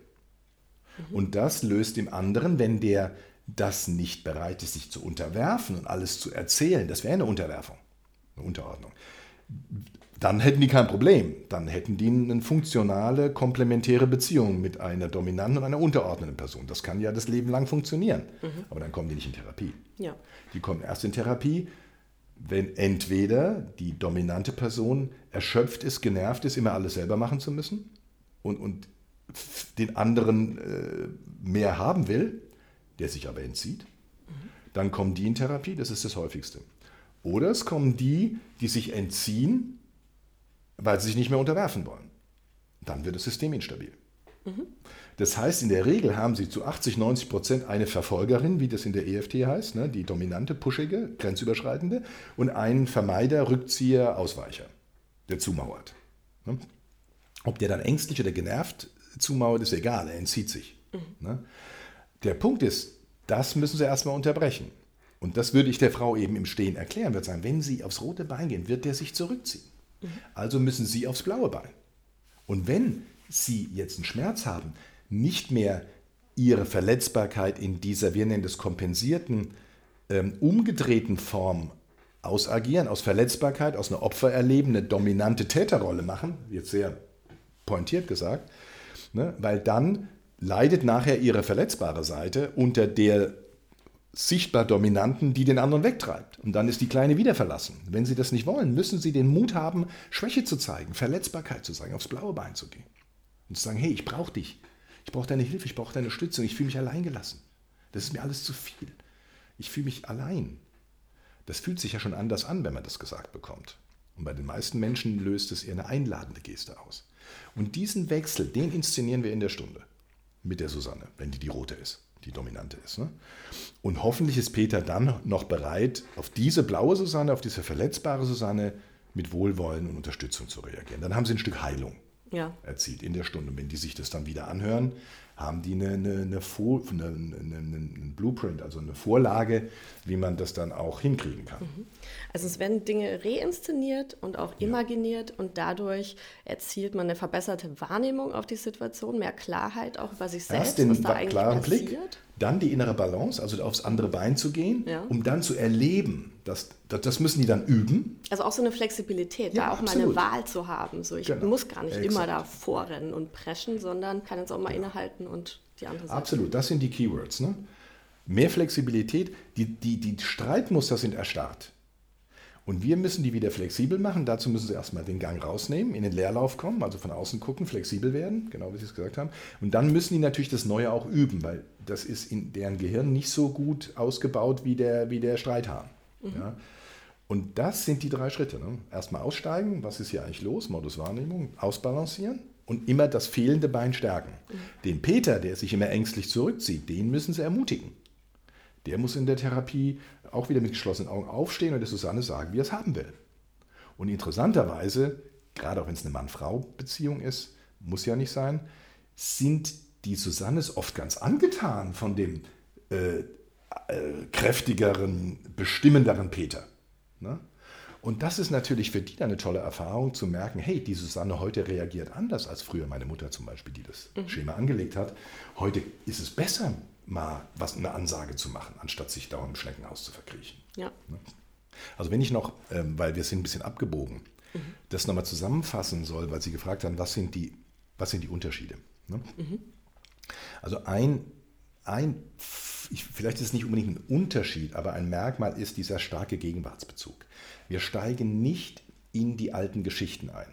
Mhm. Und das löst dem anderen, wenn der das nicht bereit ist, sich zu unterwerfen und alles zu erzählen, das wäre eine Unterwerfung, eine Unterordnung, dann hätten die kein Problem. Dann hätten die eine funktionale, komplementäre Beziehung mit einer dominanten und einer unterordneten Person. Das kann ja das Leben lang funktionieren. Mhm. Aber dann kommen die nicht in Therapie. Ja. Die kommen erst in Therapie, wenn entweder die dominante Person erschöpft ist, genervt ist, immer alles selber machen zu müssen und, und den anderen äh, mehr haben will, der sich aber entzieht. Mhm. Dann kommen die in Therapie, das ist das häufigste. Oder es kommen die, die sich entziehen, weil sie sich nicht mehr unterwerfen wollen. Dann wird das System instabil. Mhm. Das heißt, in der Regel haben sie zu 80, 90 Prozent eine Verfolgerin, wie das in der EFT heißt, ne, die dominante, pushige, grenzüberschreitende, und einen Vermeider, Rückzieher, Ausweicher, der zumauert. Ne? Ob der dann ängstlich oder genervt zumauert, ist egal, er entzieht sich. Mhm. Ne? Der Punkt ist, das müssen sie erstmal unterbrechen. Und das würde ich der Frau eben im Stehen erklären, wird sagen, wenn sie aufs rote Bein gehen, wird der sich zurückziehen. Also müssen Sie aufs blaue Bein. Und wenn Sie jetzt einen Schmerz haben, nicht mehr Ihre Verletzbarkeit in dieser, wir nennen das kompensierten, ähm, umgedrehten Form ausagieren, aus Verletzbarkeit, aus einer Opfererleben, eine dominante Täterrolle machen, jetzt sehr pointiert gesagt, ne, weil dann leidet nachher Ihre verletzbare Seite unter der sichtbar Dominanten, die den anderen wegtreibt. Und dann ist die Kleine wieder verlassen. Wenn Sie das nicht wollen, müssen Sie den Mut haben, Schwäche zu zeigen, Verletzbarkeit zu zeigen, aufs blaue Bein zu gehen. Und zu sagen, hey, ich brauche dich. Ich brauche deine Hilfe, ich brauche deine Stützung, ich fühle mich alleingelassen. Das ist mir alles zu viel. Ich fühle mich allein. Das fühlt sich ja schon anders an, wenn man das gesagt bekommt. Und bei den meisten Menschen löst es eher eine einladende Geste aus. Und diesen Wechsel, den inszenieren wir in der Stunde mit der Susanne, wenn die die rote ist die dominante ist. Ne? Und hoffentlich ist Peter dann noch bereit, auf diese blaue Susanne, auf diese verletzbare Susanne mit Wohlwollen und Unterstützung zu reagieren. Dann haben sie ein Stück Heilung ja. erzielt in der Stunde. Und wenn die sich das dann wieder anhören, haben die eine, eine, eine, eine, eine, Blueprint, also eine Vorlage, wie man das dann auch hinkriegen kann. Mhm. Also es werden Dinge reinszeniert und auch imaginiert ja. und dadurch erzielt man eine verbesserte Wahrnehmung auf die Situation, mehr Klarheit auch über sich selbst, Erst den was da eigentlich klaren passiert. Blick, dann die innere Balance, also aufs andere Bein zu gehen, ja. um dann zu erleben, das, das, das, müssen die dann üben. Also auch so eine Flexibilität, ja, da auch absolut. mal eine Wahl zu haben. So, ich genau. muss gar nicht Exakt. immer da vorrennen und preschen, sondern kann jetzt auch mal genau. innehalten und die andere Seite. Absolut, das sind die Keywords. Ne? Mehr Flexibilität, die, die, die Streitmuster sind erstarrt. Und wir müssen die wieder flexibel machen. Dazu müssen sie erstmal den Gang rausnehmen, in den Leerlauf kommen, also von außen gucken, flexibel werden, genau wie Sie es gesagt haben. Und dann müssen die natürlich das Neue auch üben, weil das ist in deren Gehirn nicht so gut ausgebaut wie der, wie der Streithahn. Mhm. Ja. Und das sind die drei Schritte. Ne? Erstmal aussteigen, was ist hier eigentlich los, Modus Wahrnehmung, ausbalancieren und immer das fehlende Bein stärken. Mhm. Den Peter, der sich immer ängstlich zurückzieht, den müssen sie ermutigen. Der muss in der Therapie auch wieder mit geschlossenen Augen aufstehen und der Susanne sagen, wie er es haben will. Und interessanterweise, gerade auch wenn es eine Mann-Frau-Beziehung ist, muss ja nicht sein, sind die Susannes oft ganz angetan von dem äh, äh, kräftigeren, bestimmenderen Peter. Ne? Und das ist natürlich für die dann eine tolle Erfahrung zu merken, hey, die Susanne heute reagiert anders als früher meine Mutter zum Beispiel, die das mhm. Schema angelegt hat. Heute ist es besser, mal was eine Ansage zu machen, anstatt sich da im Schneckenhaus zu verkriechen. Ja. Ne? Also wenn ich noch, ähm, weil wir sind ein bisschen abgebogen, mhm. das nochmal zusammenfassen soll, weil Sie gefragt haben, was sind die, was sind die Unterschiede? Ne? Mhm. Also ein, ein vielleicht ist es nicht unbedingt ein Unterschied, aber ein Merkmal ist dieser starke Gegenwartsbezug. Wir steigen nicht in die alten Geschichten ein.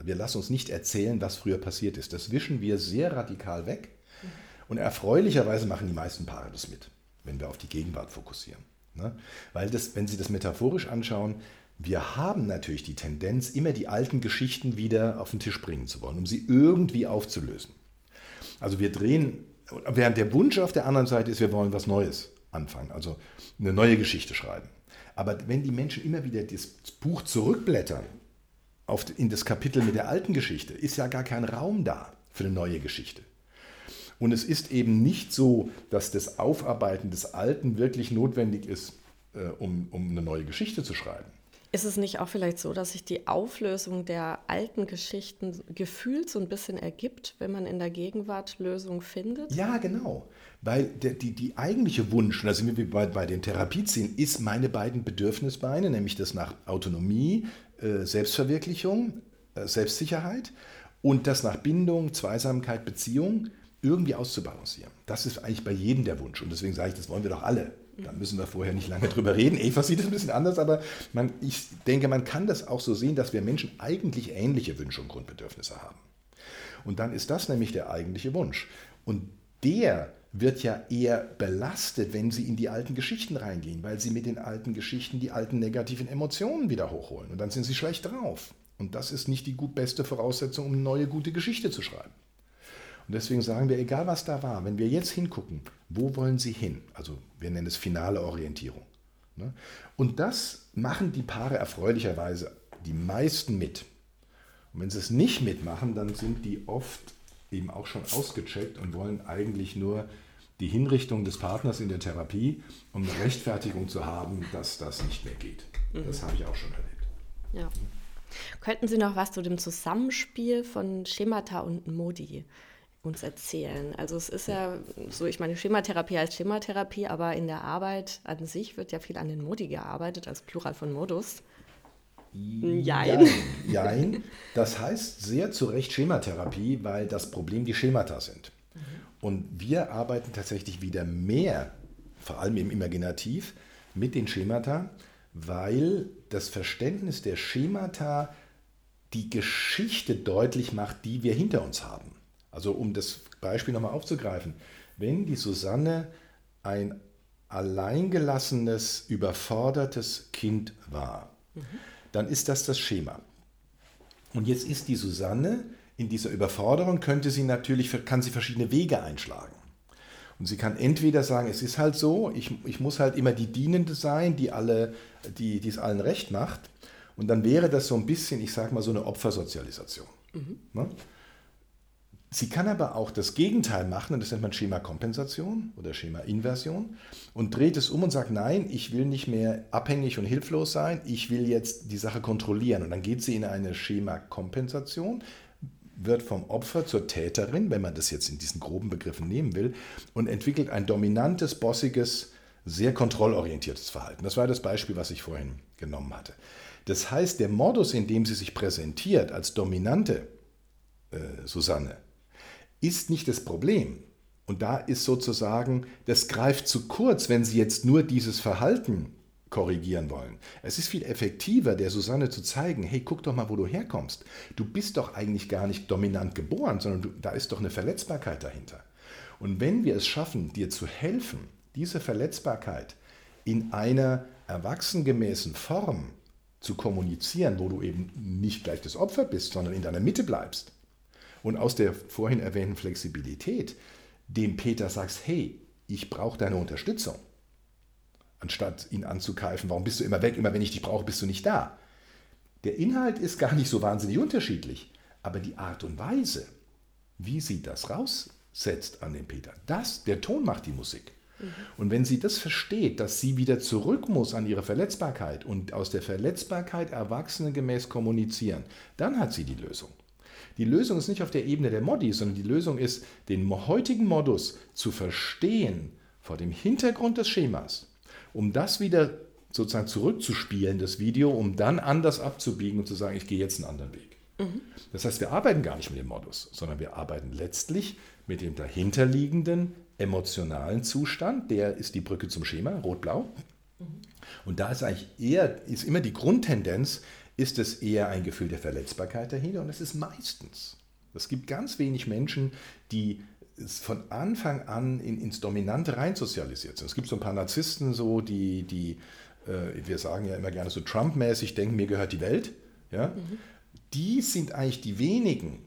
Wir lassen uns nicht erzählen, was früher passiert ist. Das wischen wir sehr radikal weg. Und erfreulicherweise machen die meisten Paare das mit, wenn wir auf die Gegenwart fokussieren. Ne? Weil das, wenn Sie das metaphorisch anschauen, wir haben natürlich die Tendenz, immer die alten Geschichten wieder auf den Tisch bringen zu wollen, um sie irgendwie aufzulösen. Also wir drehen Während der Wunsch auf der anderen Seite ist, wir wollen was Neues anfangen, also eine neue Geschichte schreiben. Aber wenn die Menschen immer wieder das Buch zurückblättern auf, in das Kapitel mit der alten Geschichte, ist ja gar kein Raum da für eine neue Geschichte. Und es ist eben nicht so, dass das Aufarbeiten des Alten wirklich notwendig ist, äh, um, um eine neue Geschichte zu schreiben. Ist es nicht auch vielleicht so, dass sich die Auflösung der alten Geschichten gefühlt so ein bisschen ergibt, wenn man in der Gegenwart Lösungen findet? Ja, genau. Weil der, die, die eigentliche Wunsch, und da sind wir bei, bei den Therapiezielen, ist meine beiden Bedürfnisbeine, nämlich das nach Autonomie, äh, Selbstverwirklichung, äh, Selbstsicherheit und das nach Bindung, Zweisamkeit, Beziehung irgendwie auszubalancieren. Das ist eigentlich bei jedem der Wunsch. Und deswegen sage ich, das wollen wir doch alle. Da müssen wir vorher nicht lange drüber reden. Eva sieht es ein bisschen anders, aber man, ich denke, man kann das auch so sehen, dass wir Menschen eigentlich ähnliche Wünsche und Grundbedürfnisse haben. Und dann ist das nämlich der eigentliche Wunsch. Und der wird ja eher belastet, wenn sie in die alten Geschichten reingehen, weil sie mit den alten Geschichten die alten negativen Emotionen wieder hochholen. Und dann sind sie schlecht drauf. Und das ist nicht die gut beste Voraussetzung, um eine neue gute Geschichte zu schreiben. Und deswegen sagen wir, egal was da war, wenn wir jetzt hingucken, wo wollen Sie hin? Also wir nennen es finale Orientierung. Ne? Und das machen die Paare erfreulicherweise die meisten mit. Und wenn sie es nicht mitmachen, dann sind die oft eben auch schon ausgecheckt und wollen eigentlich nur die Hinrichtung des Partners in der Therapie, um eine Rechtfertigung zu haben, dass das nicht mehr geht. Mhm. Das habe ich auch schon erlebt. Ja. Könnten Sie noch was zu dem Zusammenspiel von Schemata und Modi uns erzählen? Also es ist ja so, ich meine, Schematherapie als Schematherapie, aber in der Arbeit an sich wird ja viel an den Modi gearbeitet, als Plural von Modus. Jein. Jein. Das heißt sehr zu Recht Schematherapie, weil das Problem die Schemata sind. Mhm. Und wir arbeiten tatsächlich wieder mehr, vor allem im Imaginativ, mit den Schemata, weil das Verständnis der Schemata die Geschichte deutlich macht, die wir hinter uns haben. Also um das Beispiel nochmal aufzugreifen, wenn die Susanne ein alleingelassenes, überfordertes Kind war, mhm. dann ist das das Schema. Und jetzt ist die Susanne in dieser Überforderung, könnte sie natürlich, kann sie verschiedene Wege einschlagen. Und sie kann entweder sagen, es ist halt so, ich, ich muss halt immer die Dienende sein, die, alle, die, die es allen recht macht. Und dann wäre das so ein bisschen, ich sage mal, so eine Opfersozialisation. Mhm. Ne? Sie kann aber auch das Gegenteil machen, und das nennt man Schema-Kompensation oder Schema-Inversion, und dreht es um und sagt, nein, ich will nicht mehr abhängig und hilflos sein, ich will jetzt die Sache kontrollieren. Und dann geht sie in eine Schema-Kompensation, wird vom Opfer zur Täterin, wenn man das jetzt in diesen groben Begriffen nehmen will, und entwickelt ein dominantes, bossiges, sehr kontrollorientiertes Verhalten. Das war das Beispiel, was ich vorhin genommen hatte. Das heißt, der Modus, in dem sie sich präsentiert als dominante äh, Susanne, ist nicht das Problem. Und da ist sozusagen, das greift zu kurz, wenn Sie jetzt nur dieses Verhalten korrigieren wollen. Es ist viel effektiver, der Susanne zu zeigen, hey, guck doch mal, wo du herkommst. Du bist doch eigentlich gar nicht dominant geboren, sondern du, da ist doch eine Verletzbarkeit dahinter. Und wenn wir es schaffen, dir zu helfen, diese Verletzbarkeit in einer erwachsengemäßen Form zu kommunizieren, wo du eben nicht gleich das Opfer bist, sondern in deiner Mitte bleibst und aus der vorhin erwähnten Flexibilität dem Peter sagst, hey, ich brauche deine Unterstützung, anstatt ihn anzukeifen, warum bist du immer weg, immer wenn ich dich brauche, bist du nicht da. Der Inhalt ist gar nicht so wahnsinnig unterschiedlich, aber die Art und Weise, wie sie das raussetzt an den Peter, das, der Ton macht die Musik. Und wenn sie das versteht, dass sie wieder zurück muss an ihre Verletzbarkeit und aus der Verletzbarkeit erwachsenengemäß kommunizieren, dann hat sie die Lösung. Die Lösung ist nicht auf der Ebene der Modi, sondern die Lösung ist, den heutigen Modus zu verstehen vor dem Hintergrund des Schemas, um das wieder sozusagen zurückzuspielen, das Video, um dann anders abzubiegen und zu sagen, ich gehe jetzt einen anderen Weg. Mhm. Das heißt, wir arbeiten gar nicht mit dem Modus, sondern wir arbeiten letztlich mit dem dahinterliegenden emotionalen Zustand, der ist die Brücke zum Schema, rot-blau. Mhm. Und da ist eigentlich eher, ist immer die Grundtendenz, ist es eher ein Gefühl der Verletzbarkeit dahinter und es ist meistens. Es gibt ganz wenig Menschen, die von Anfang an in, ins Dominante rein sozialisiert sind. Es gibt so ein paar Narzissten, so, die, die äh, wir sagen ja immer gerne so Trump-mäßig denken, mir gehört die Welt. Ja? Mhm. Die sind eigentlich die wenigen,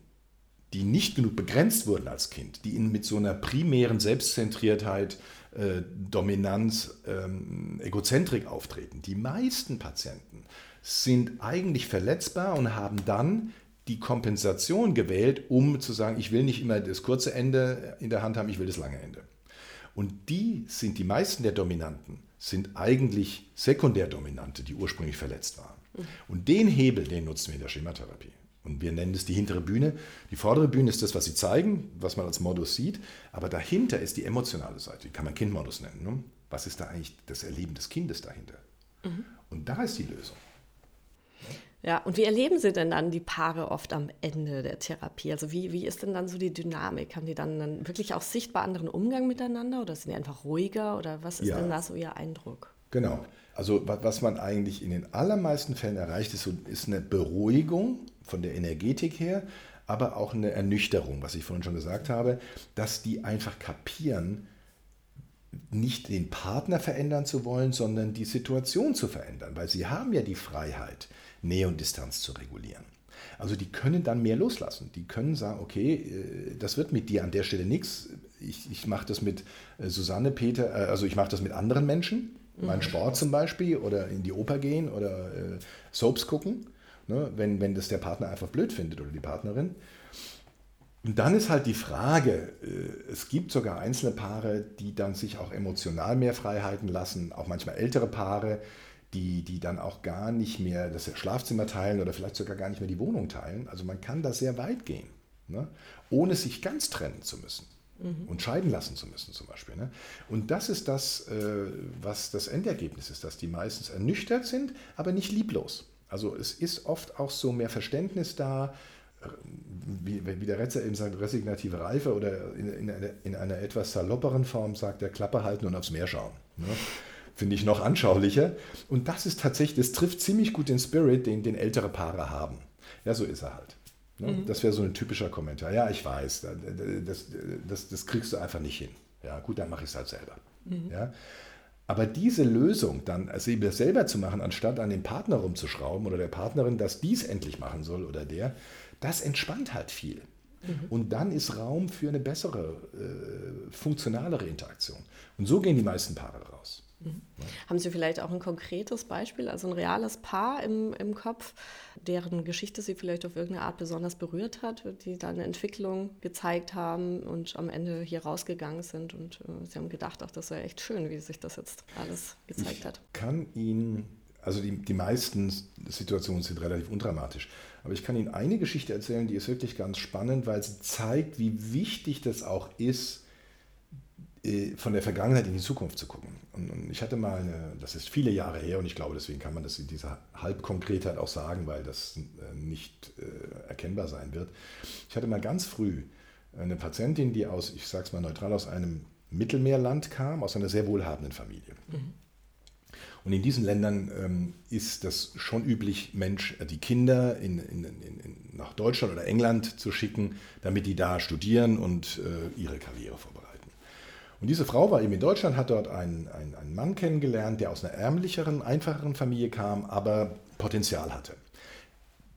die nicht genug begrenzt wurden als Kind, die in, mit so einer primären Selbstzentriertheit, äh, Dominanz, ähm, Egozentrik auftreten. Die meisten Patienten sind eigentlich verletzbar und haben dann die Kompensation gewählt, um zu sagen, ich will nicht immer das kurze Ende in der Hand haben, ich will das lange Ende. Und die sind die meisten der Dominanten, sind eigentlich Sekundärdominante, die ursprünglich verletzt waren. Und den Hebel, den nutzen wir in der Schematherapie. Und wir nennen es die hintere Bühne. Die vordere Bühne ist das, was sie zeigen, was man als Modus sieht. Aber dahinter ist die emotionale Seite. Die kann man Kindmodus nennen. Ne? Was ist da eigentlich das Erleben des Kindes dahinter? Mhm. Und da ist die Lösung. Ja, und wie erleben Sie denn dann die Paare oft am Ende der Therapie? Also wie, wie ist denn dann so die Dynamik? Haben die dann, dann wirklich auch sichtbar anderen Umgang miteinander oder sind die einfach ruhiger oder was ist ja. denn da so Ihr Eindruck? Genau. Also was man eigentlich in den allermeisten Fällen erreicht, ist, so, ist eine Beruhigung von der Energetik her, aber auch eine Ernüchterung, was ich vorhin schon gesagt habe, dass die einfach kapieren, nicht den Partner verändern zu wollen, sondern die Situation zu verändern, weil sie haben ja die Freiheit, Nähe und Distanz zu regulieren. Also die können dann mehr loslassen. Die können sagen, okay, äh, das wird mit dir an der Stelle nichts. Ich, ich mache das mit äh, Susanne, Peter, äh, also ich mache das mit anderen Menschen. Mhm. Mein Sport zum Beispiel oder in die Oper gehen oder Soaps gucken, ne, wenn, wenn das der Partner einfach blöd findet oder die Partnerin. Und dann ist halt die Frage, es gibt sogar einzelne Paare, die dann sich auch emotional mehr Freiheiten lassen, auch manchmal ältere Paare, die, die dann auch gar nicht mehr das Schlafzimmer teilen oder vielleicht sogar gar nicht mehr die Wohnung teilen. Also man kann da sehr weit gehen, ne? ohne sich ganz trennen zu müssen. Mhm. Und scheiden lassen zu müssen zum Beispiel. Ne? Und das ist das, äh, was das Endergebnis ist, dass die meistens ernüchtert sind, aber nicht lieblos. Also es ist oft auch so mehr Verständnis da, äh, wie, wie der Retzer eben sagt, resignative Reife oder in, in, einer, in einer etwas salopperen Form sagt, der Klappe halten und aufs Meer schauen. Ne? Finde ich noch anschaulicher. Und das ist tatsächlich, das trifft ziemlich gut den Spirit, den, den ältere Paare haben. Ja, so ist er halt. Ne? Mhm. Das wäre so ein typischer Kommentar. Ja, ich weiß, das, das, das kriegst du einfach nicht hin. Ja, gut, dann mache ich es halt selber. Mhm. Ja? Aber diese Lösung dann, also eben das selber zu machen, anstatt an den Partner rumzuschrauben oder der Partnerin, dass dies endlich machen soll oder der, das entspannt halt viel. Mhm. Und dann ist Raum für eine bessere, äh, funktionalere Interaktion. Und so gehen die meisten Paare raus. Mhm. Haben Sie vielleicht auch ein konkretes Beispiel, also ein reales Paar im, im Kopf, deren Geschichte Sie vielleicht auf irgendeine Art besonders berührt hat, die dann eine Entwicklung gezeigt haben und am Ende hier rausgegangen sind und äh, Sie haben gedacht, ach, das wäre echt schön, wie sich das jetzt alles gezeigt ich hat? kann Ihnen, also die, die meisten Situationen sind relativ undramatisch, aber ich kann Ihnen eine Geschichte erzählen, die ist wirklich ganz spannend, weil sie zeigt, wie wichtig das auch ist, von der Vergangenheit in die Zukunft zu gucken. Und, ich hatte mal, eine, das ist viele Jahre her und ich glaube, deswegen kann man das in dieser Halbkonkretheit auch sagen, weil das äh, nicht äh, erkennbar sein wird. Ich hatte mal ganz früh eine Patientin, die aus, ich sage es mal neutral, aus einem Mittelmeerland kam, aus einer sehr wohlhabenden Familie. Mhm. Und in diesen Ländern ähm, ist das schon üblich, Mensch, äh, die Kinder in, in, in, nach Deutschland oder England zu schicken, damit die da studieren und äh, ihre Karriere vorbereiten. Und diese Frau war eben in Deutschland, hat dort einen, einen, einen Mann kennengelernt, der aus einer ärmlicheren, einfacheren Familie kam, aber Potenzial hatte.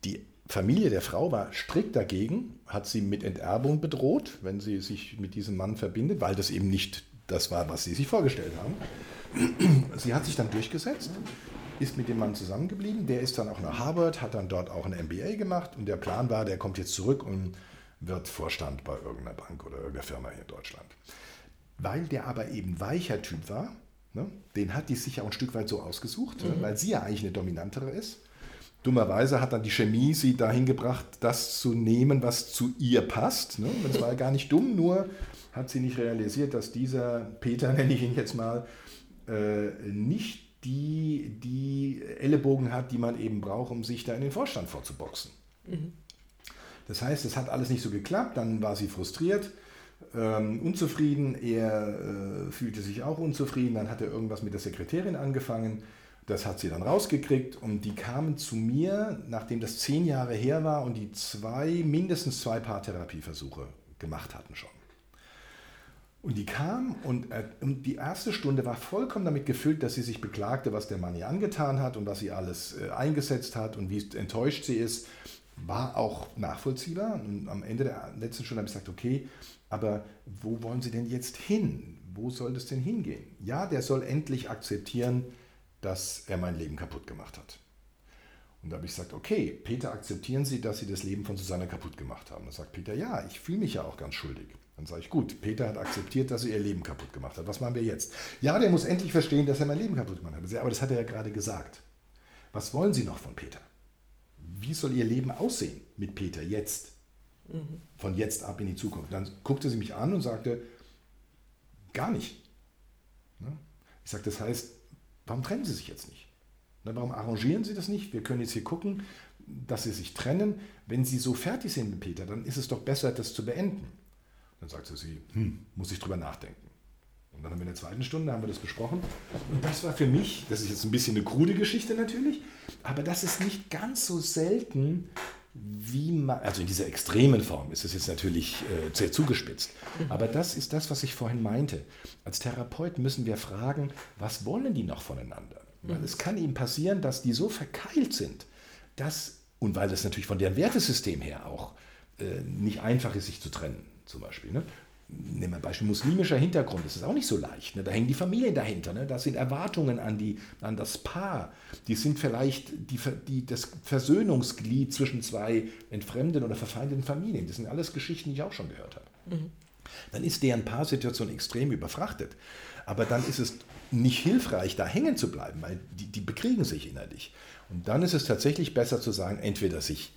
Die Familie der Frau war strikt dagegen, hat sie mit Enterbung bedroht, wenn sie sich mit diesem Mann verbindet, weil das eben nicht das war, was sie sich vorgestellt haben. Sie hat sich dann durchgesetzt, ist mit dem Mann zusammengeblieben, der ist dann auch nach Harvard, hat dann dort auch ein MBA gemacht und der Plan war, der kommt jetzt zurück und wird Vorstand bei irgendeiner Bank oder irgendeiner Firma hier in Deutschland. Weil der aber eben weicher Typ war, ne, den hat die sich ja ein Stück weit so ausgesucht, ne, mhm. weil sie ja eigentlich eine dominantere ist. Dummerweise hat dann die Chemie sie dahin gebracht, das zu nehmen, was zu ihr passt. Ne? Das war ja gar nicht dumm, nur hat sie nicht realisiert, dass dieser Peter, nenne ich ihn jetzt mal, äh, nicht die, die Ellenbogen hat, die man eben braucht, um sich da in den Vorstand vorzuboxen. Mhm. Das heißt, es hat alles nicht so geklappt, dann war sie frustriert ähm, unzufrieden, er äh, fühlte sich auch unzufrieden, dann hat er irgendwas mit der Sekretärin angefangen, das hat sie dann rausgekriegt und die kamen zu mir, nachdem das zehn Jahre her war und die zwei, mindestens zwei Paartherapieversuche gemacht hatten schon. Und die kam und, äh, und, die erste Stunde war vollkommen damit gefüllt, dass sie sich beklagte, was der Mann ihr angetan hat und was sie alles äh, eingesetzt hat und wie enttäuscht sie ist. War auch nachvollziehbar. Und am Ende der letzten Stunde habe ich gesagt, okay, aber wo wollen Sie denn jetzt hin? Wo soll das denn hingehen? Ja, der soll endlich akzeptieren, dass er mein Leben kaputt gemacht hat. Und da habe ich gesagt, okay, Peter, akzeptieren Sie, dass Sie das Leben von Susanne kaputt gemacht haben? Dann sagt Peter, ja, ich fühle mich ja auch ganz schuldig. Dann sage ich, gut, Peter hat akzeptiert, dass er ihr Leben kaputt gemacht hat. Was machen wir jetzt? Ja, der muss endlich verstehen, dass er mein Leben kaputt gemacht hat. Aber das hat er ja gerade gesagt. Was wollen Sie noch von Peter? Wie soll Ihr Leben aussehen mit Peter jetzt? Von jetzt ab in die Zukunft. Dann guckte sie mich an und sagte, gar nicht. Ne? Ich sagte, das heißt, warum trennen Sie sich jetzt nicht? Ne, warum arrangieren Sie das nicht? Wir können jetzt hier gucken, dass Sie sich trennen. Wenn Sie so fertig sind mit Peter, dann ist es doch besser, das zu beenden. Dann sagte sie, hm, muss ich drüber nachdenken. Und dann haben wir in der zweiten Stunde haben wir das besprochen. Und das war für mich, das ist jetzt ein bisschen eine krude Geschichte natürlich, aber das ist nicht ganz so selten, wie man, also in dieser extremen Form ist es jetzt natürlich äh, sehr zugespitzt, aber das ist das, was ich vorhin meinte. Als Therapeut müssen wir fragen, was wollen die noch voneinander? Weil es kann eben passieren, dass die so verkeilt sind, dass, und weil das natürlich von deren Wertesystem her auch äh, nicht einfach ist, sich zu trennen, zum Beispiel. Ne? Nehmen wir ein Beispiel muslimischer Hintergrund, das ist auch nicht so leicht. Ne? Da hängen die Familien dahinter, ne? da sind Erwartungen an, die, an das Paar, die sind vielleicht die, die, das Versöhnungsglied zwischen zwei entfremden oder verfeindeten Familien. Das sind alles Geschichten, die ich auch schon gehört habe. Mhm. Dann ist deren Paarsituation extrem überfrachtet. Aber dann ist es nicht hilfreich, da hängen zu bleiben, weil die, die bekriegen sich innerlich. Und dann ist es tatsächlich besser zu sagen, entweder sich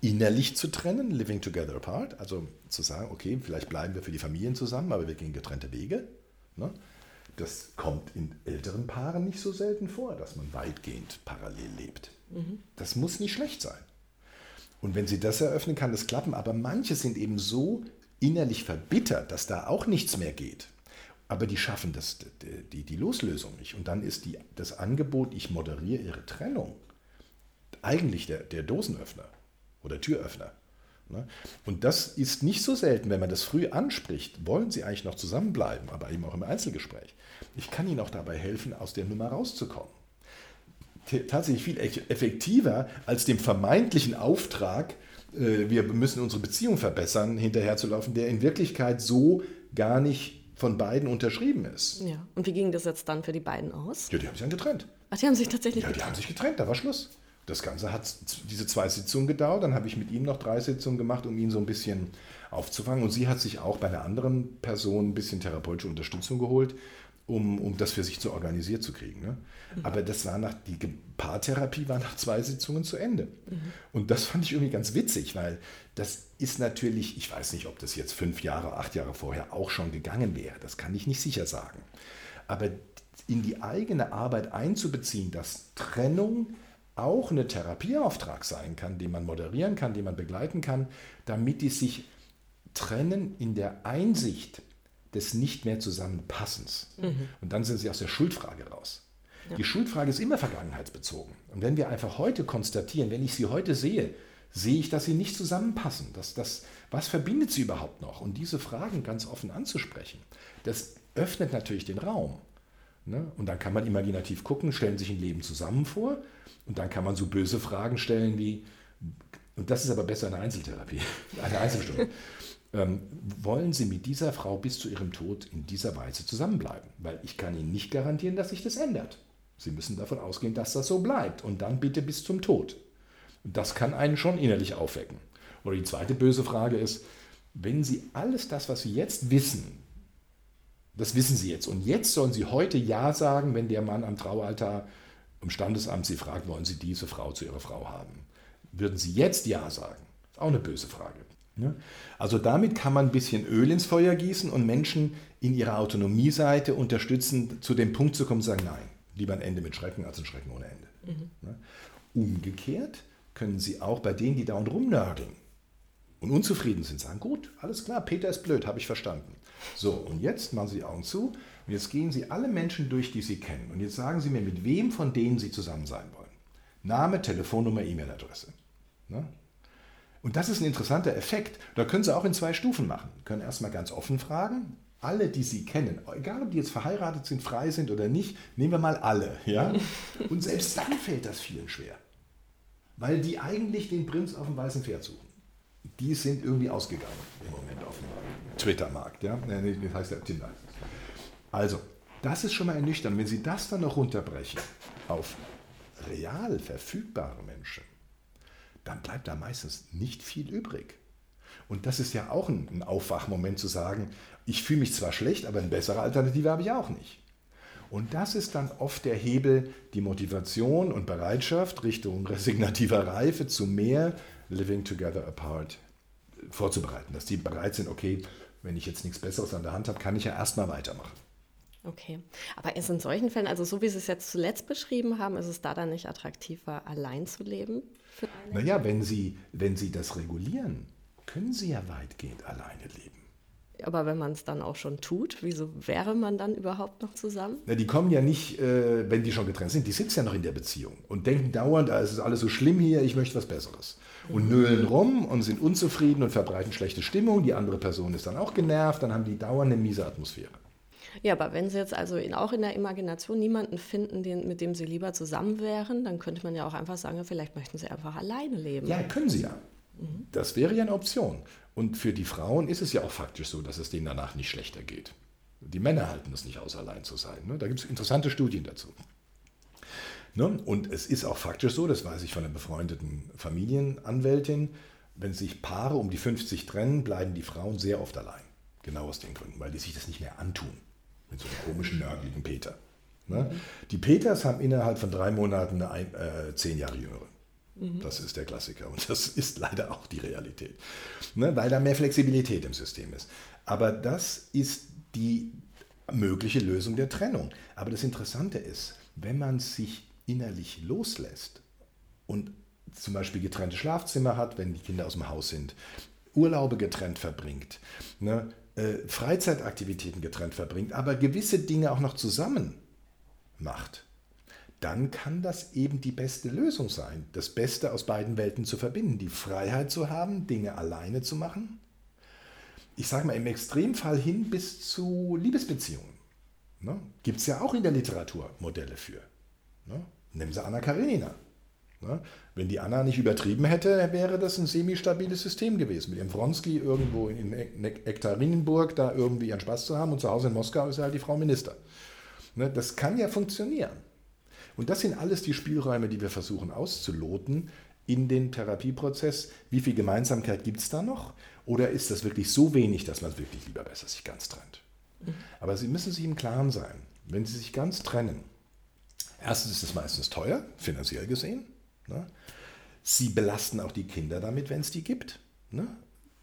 innerlich zu trennen, living together apart, also zu sagen, okay, vielleicht bleiben wir für die Familien zusammen, aber wir gehen getrennte Wege. Ne? Das kommt in älteren Paaren nicht so selten vor, dass man weitgehend parallel lebt. Mhm. Das muss nicht schlecht sein. Und wenn sie das eröffnen, kann das klappen. Aber manche sind eben so innerlich verbittert, dass da auch nichts mehr geht. Aber die schaffen das, die, die Loslösung nicht. Und dann ist die, das Angebot, ich moderiere ihre Trennung, eigentlich der, der Dosenöffner oder Türöffner. Ne? Und das ist nicht so selten, wenn man das früh anspricht, wollen Sie eigentlich noch zusammenbleiben, aber eben auch im Einzelgespräch. Ich kann Ihnen auch dabei helfen, aus der Nummer rauszukommen. Tatsächlich viel effektiver als dem vermeintlichen Auftrag, äh, wir müssen unsere Beziehung verbessern, hinterherzulaufen, der in Wirklichkeit so gar nicht von beiden unterschrieben ist. Ja, und wie ging das jetzt dann für die beiden aus? Ja, die haben sich dann getrennt. Ach, die haben sich tatsächlich ja, getrennt? Ja, die haben sich getrennt, da war Schluss. Das Ganze hat diese zwei Sitzungen gedauert. Dann habe ich mit ihm noch drei Sitzungen gemacht, um ihn so ein bisschen aufzufangen. Und sie hat sich auch bei einer anderen Person ein bisschen therapeutische Unterstützung geholt, um, um das für sich zu organisiert zu kriegen. Ne? Mhm. Aber das war nach, die Paartherapie war nach zwei Sitzungen zu Ende. Mhm. Und das fand ich irgendwie ganz witzig, weil das ist natürlich, ich weiß nicht, ob das jetzt fünf Jahre, acht Jahre vorher auch schon gegangen wäre. Das kann ich nicht sicher sagen. Aber in die eigene Arbeit einzubeziehen, dass Trennung auch eine Therapieauftrag sein kann, den man moderieren kann, den man begleiten kann, damit die sich trennen in der Einsicht des nicht mehr Zusammenpassens. Mhm. Und dann sind sie aus der Schuldfrage raus. Ja. Die Schuldfrage ist immer vergangenheitsbezogen. Und wenn wir einfach heute konstatieren, wenn ich sie heute sehe, sehe ich, dass sie nicht zusammenpassen. Dass, dass, was verbindet sie überhaupt noch? Und diese Fragen ganz offen anzusprechen, das öffnet natürlich den Raum. Ne? Und dann kann man imaginativ gucken, stellen sich ein Leben zusammen vor und dann kann man so böse Fragen stellen wie, und das ist aber besser eine Einzeltherapie, eine Einzelstunde. ähm, wollen Sie mit dieser Frau bis zu ihrem Tod in dieser Weise zusammenbleiben? Weil ich kann Ihnen nicht garantieren, dass sich das ändert. Sie müssen davon ausgehen, dass das so bleibt und dann bitte bis zum Tod. Das kann einen schon innerlich aufwecken. Oder die zweite böse Frage ist, wenn Sie alles das, was Sie jetzt wissen, das wissen Sie jetzt. Und jetzt sollen Sie heute Ja sagen, wenn der Mann am Traualtar im Standesamt Sie fragt, wollen Sie diese Frau zu Ihrer Frau haben? Würden Sie jetzt Ja sagen? Ist auch eine böse Frage. Also damit kann man ein bisschen Öl ins Feuer gießen und Menschen in ihrer Autonomieseite unterstützen, zu dem Punkt zu kommen, sagen, nein, lieber ein Ende mit Schrecken als ein Schrecken ohne Ende. Mhm. Umgekehrt können Sie auch bei denen, die da und rumnörgeln und unzufrieden sind, sagen, gut, alles klar, Peter ist blöd, habe ich verstanden. So, und jetzt machen Sie die Augen zu und jetzt gehen Sie alle Menschen durch, die Sie kennen. Und jetzt sagen Sie mir, mit wem von denen Sie zusammen sein wollen. Name, Telefonnummer, E-Mail-Adresse. Ne? Und das ist ein interessanter Effekt. Da können Sie auch in zwei Stufen machen. Sie können erstmal ganz offen fragen. Alle, die Sie kennen, egal ob die jetzt verheiratet sind, frei sind oder nicht, nehmen wir mal alle. Ja? Und selbst dann fällt das vielen schwer. Weil die eigentlich den Prinz auf dem weißen Pferd suchen. Die sind irgendwie ausgegangen im Moment auf dem Twitter-Markt. Ja? Das heißt ja Tinder. Also, das ist schon mal ernüchternd. Wenn Sie das dann noch runterbrechen auf real verfügbare Menschen, dann bleibt da meistens nicht viel übrig. Und das ist ja auch ein, Aufwachmoment zu sagen, ich fühle mich zwar schlecht, aber eine bessere Alternative habe ich auch nicht. Und das ist dann oft der Hebel, die Motivation und Bereitschaft Richtung resignativer Reife zu mehr Living Together Apart vorzubereiten. Dass die bereit sind, okay, wenn ich jetzt nichts Besseres an der Hand habe, kann ich ja erstmal weitermachen. Okay, aber ist in solchen Fällen, also so wie Sie es jetzt zuletzt beschrieben haben, ist es da dann nicht attraktiver, allein zu leben? Naja, wenn Sie, wenn Sie das regulieren, können Sie ja weitgehend alleine leben. Aber wenn man es dann auch schon tut, wieso wäre man dann überhaupt noch zusammen? Na, die kommen ja nicht, äh, wenn die schon getrennt sind, die sitzen ja noch in der Beziehung und denken dauernd, ah, es ist alles so schlimm hier, ich möchte was Besseres. Und mhm. nölen rum und sind unzufrieden und verbreiten schlechte Stimmung. Die andere Person ist dann auch genervt, dann haben die dauernd eine miese Atmosphäre. Ja, aber wenn Sie jetzt also in, auch in der Imagination niemanden finden, den, mit dem Sie lieber zusammen wären, dann könnte man ja auch einfach sagen, vielleicht möchten Sie einfach alleine leben. Ja, können Sie ja. Mhm. Das wäre ja eine Option. Und für die Frauen ist es ja auch faktisch so, dass es denen danach nicht schlechter geht. Die Männer halten es nicht aus, allein zu sein. Ne? Da gibt es interessante Studien dazu. Ne? Und es ist auch faktisch so, das weiß ich von einer befreundeten Familienanwältin, wenn sich Paare um die 50 trennen, bleiben die Frauen sehr oft allein. Genau aus den Gründen, weil die sich das nicht mehr antun mit so einem komischen, nörgeligen Peter. Ne? Die Peters haben innerhalb von drei Monaten eine ein, äh, zehn Jahre jüngere. Mhm. Das ist der Klassiker und das ist leider auch die Realität, ne? weil da mehr Flexibilität im System ist. Aber das ist die mögliche Lösung der Trennung. Aber das Interessante ist, wenn man sich innerlich loslässt und zum Beispiel getrennte Schlafzimmer hat, wenn die Kinder aus dem Haus sind, Urlaube getrennt verbringt, ne, äh, Freizeitaktivitäten getrennt verbringt, aber gewisse Dinge auch noch zusammen macht, dann kann das eben die beste Lösung sein, das Beste aus beiden Welten zu verbinden, die Freiheit zu haben, Dinge alleine zu machen. Ich sage mal im Extremfall hin bis zu Liebesbeziehungen. Ne? Gibt es ja auch in der Literatur Modelle für. Ne? Nehmen Sie Anna Karenina. Ne? Wenn die Anna nicht übertrieben hätte, wäre das ein semi-stabiles System gewesen. Mit dem Wronski irgendwo in Ekaterinenburg da irgendwie ihren Spaß zu haben und zu Hause in Moskau ist halt die Frau Minister. Ne? Das kann ja funktionieren. Und das sind alles die Spielräume, die wir versuchen auszuloten in den Therapieprozess. Wie viel Gemeinsamkeit gibt es da noch? Oder ist das wirklich so wenig, dass man es wirklich lieber besser sich ganz trennt? Aber Sie müssen sich im Klaren sein, wenn Sie sich ganz trennen, erstens ist es meistens teuer, finanziell gesehen. Ne? Sie belasten auch die Kinder damit, wenn es die gibt. Ne?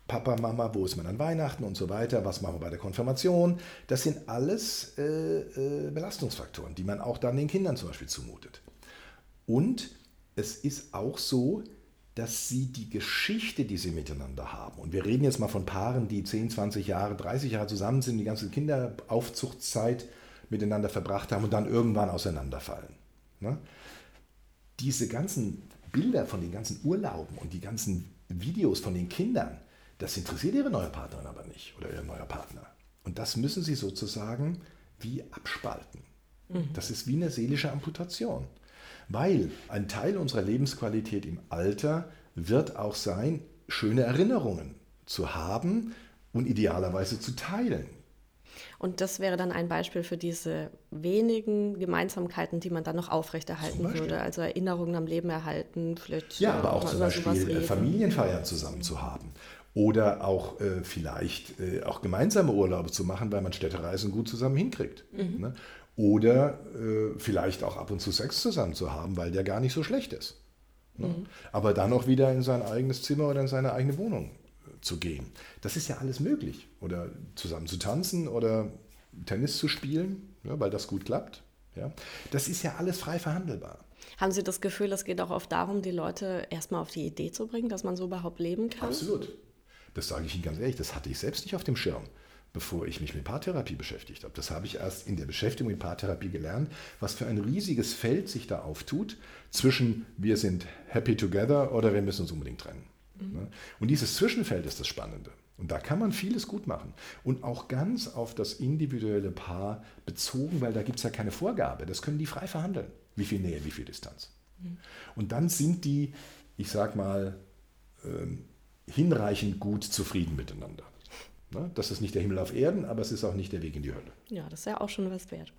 Papa, Mama, wo ist man an Weihnachten und so weiter, was machen wir bei der Konfirmation. Das sind alles äh, äh, Belastungsfaktoren, die man auch dann den Kindern zum Beispiel zumutet. Und es ist auch so, dass sie die Geschichte, die sie miteinander haben, und wir reden jetzt mal von Paaren, die 10, 20 Jahre, 30 Jahre zusammen sind, die ganze Kinderaufzuchtszeit miteinander verbracht haben und dann irgendwann auseinanderfallen. Ne? Diese ganzen Bilder von den ganzen Urlauben und die ganzen Videos von den Kindern, das interessiert ihre neue Partnerin aber nicht oder ihr neuer Partner. Und das müssen sie sozusagen wie abspalten. Mhm. Das ist wie eine seelische Amputation. Weil ein Teil unserer Lebensqualität im Alter wird auch sein, schöne Erinnerungen zu haben und idealerweise zu teilen. Und das wäre dann ein Beispiel für diese wenigen Gemeinsamkeiten, die man dann noch aufrechterhalten würde. Also Erinnerungen am Leben erhalten, vielleicht. Ja, aber auch zum Beispiel Familienfeiern zusammen zu haben. Oder auch äh, vielleicht äh, auch gemeinsame Urlaube zu machen, weil man Städtereisen gut zusammen hinkriegt. Mhm. Ne? Oder äh, vielleicht auch ab und zu Sex zusammen zu haben, weil der gar nicht so schlecht ist. Ne? Mhm. Aber dann auch wieder in sein eigenes Zimmer oder in seine eigene Wohnung äh, zu gehen. Das ist ja alles möglich. Oder zusammen zu tanzen oder Tennis zu spielen, ja, weil das gut klappt. Ja. Das ist ja alles frei verhandelbar. Haben Sie das Gefühl, es geht auch oft darum, die Leute erstmal auf die Idee zu bringen, dass man so überhaupt leben kann? Absolut. Das sage ich Ihnen ganz ehrlich, das hatte ich selbst nicht auf dem Schirm, bevor ich mich mit Paartherapie beschäftigt habe. Das habe ich erst in der Beschäftigung mit Paartherapie gelernt, was für ein riesiges Feld sich da auftut zwischen wir sind happy together oder wir müssen uns unbedingt trennen. Mhm. Und dieses Zwischenfeld ist das Spannende. Und da kann man vieles gut machen. Und auch ganz auf das individuelle Paar bezogen, weil da gibt es ja keine Vorgabe. Das können die frei verhandeln. Wie viel Nähe, wie viel Distanz. Mhm. Und dann sind die, ich sag mal, ähm, hinreichend gut zufrieden miteinander. Ne? Das ist nicht der Himmel auf Erden, aber es ist auch nicht der Weg in die Hölle. Ja, das ist ja auch schon was wert.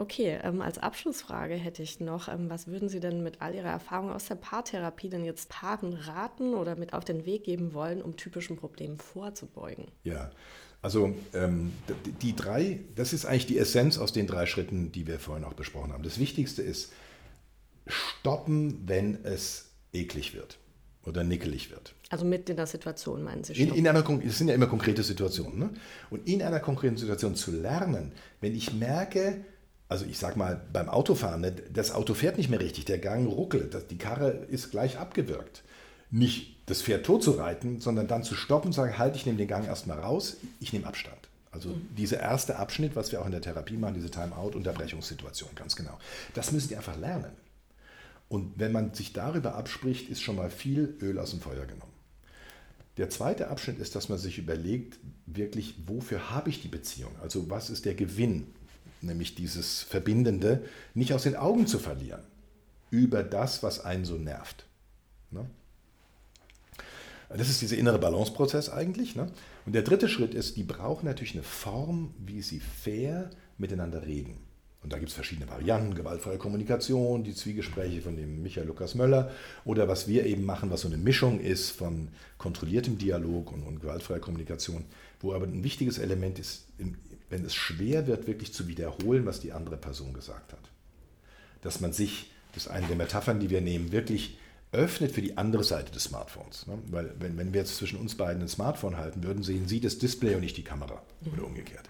Okay, ähm, als Abschlussfrage hätte ich noch, ähm, was würden Sie denn mit all Ihrer Erfahrung aus der Paartherapie denn jetzt Paaren raten oder mit auf den Weg geben wollen, um typischen Problemen vorzubeugen? Ja, also ähm, die drei, das ist eigentlich die Essenz aus den drei Schritten, die wir vorhin auch besprochen haben. Das Wichtigste ist, stoppen, wenn es eklig wird oder nickelig wird. Also mit in der Situation, meinen Sie schon? In, in einer, es sind ja immer konkrete Situationen. Ne? Und in einer konkreten Situation zu lernen, wenn ich merke, also ich sag mal beim Autofahren, ne, das Auto fährt nicht mehr richtig, der Gang ruckelt, die Karre ist gleich abgewürgt. Nicht das Pferd tot zu reiten, sondern dann zu stoppen und sagen, halt, ich nehme den Gang erstmal raus, ich nehme Abstand. Also mhm. dieser erste Abschnitt, was wir auch in der Therapie machen, diese Time-out-Unterbrechungssituation, ganz genau. Das müssen die einfach lernen. Und wenn man sich darüber abspricht, ist schon mal viel Öl aus dem Feuer genommen. Der zweite Abschnitt ist, dass man sich überlegt, wirklich, wofür habe ich die Beziehung? Also was ist der Gewinn? Nämlich dieses Verbindende nicht aus den Augen zu verlieren über das, was einen so nervt. Ne? Das ist dieser innere Balanceprozess eigentlich. Ne? Und der dritte Schritt ist, die brauchen natürlich eine Form, wie sie fair miteinander reden. Und da gibt es verschiedene Varianten, gewaltfreie Kommunikation, die Zwiegespräche von dem Michael Lukas Möller oder was wir eben machen, was so eine Mischung ist von kontrolliertem Dialog und, und gewaltfreier Kommunikation, wo aber ein wichtiges Element ist, wenn es schwer wird, wirklich zu wiederholen, was die andere Person gesagt hat. Dass man sich, das ist eine der Metaphern, die wir nehmen, wirklich öffnet für die andere Seite des Smartphones. Ne? Weil wenn, wenn wir jetzt zwischen uns beiden ein Smartphone halten würden, sehen Sie das Display und nicht die Kamera oder umgekehrt.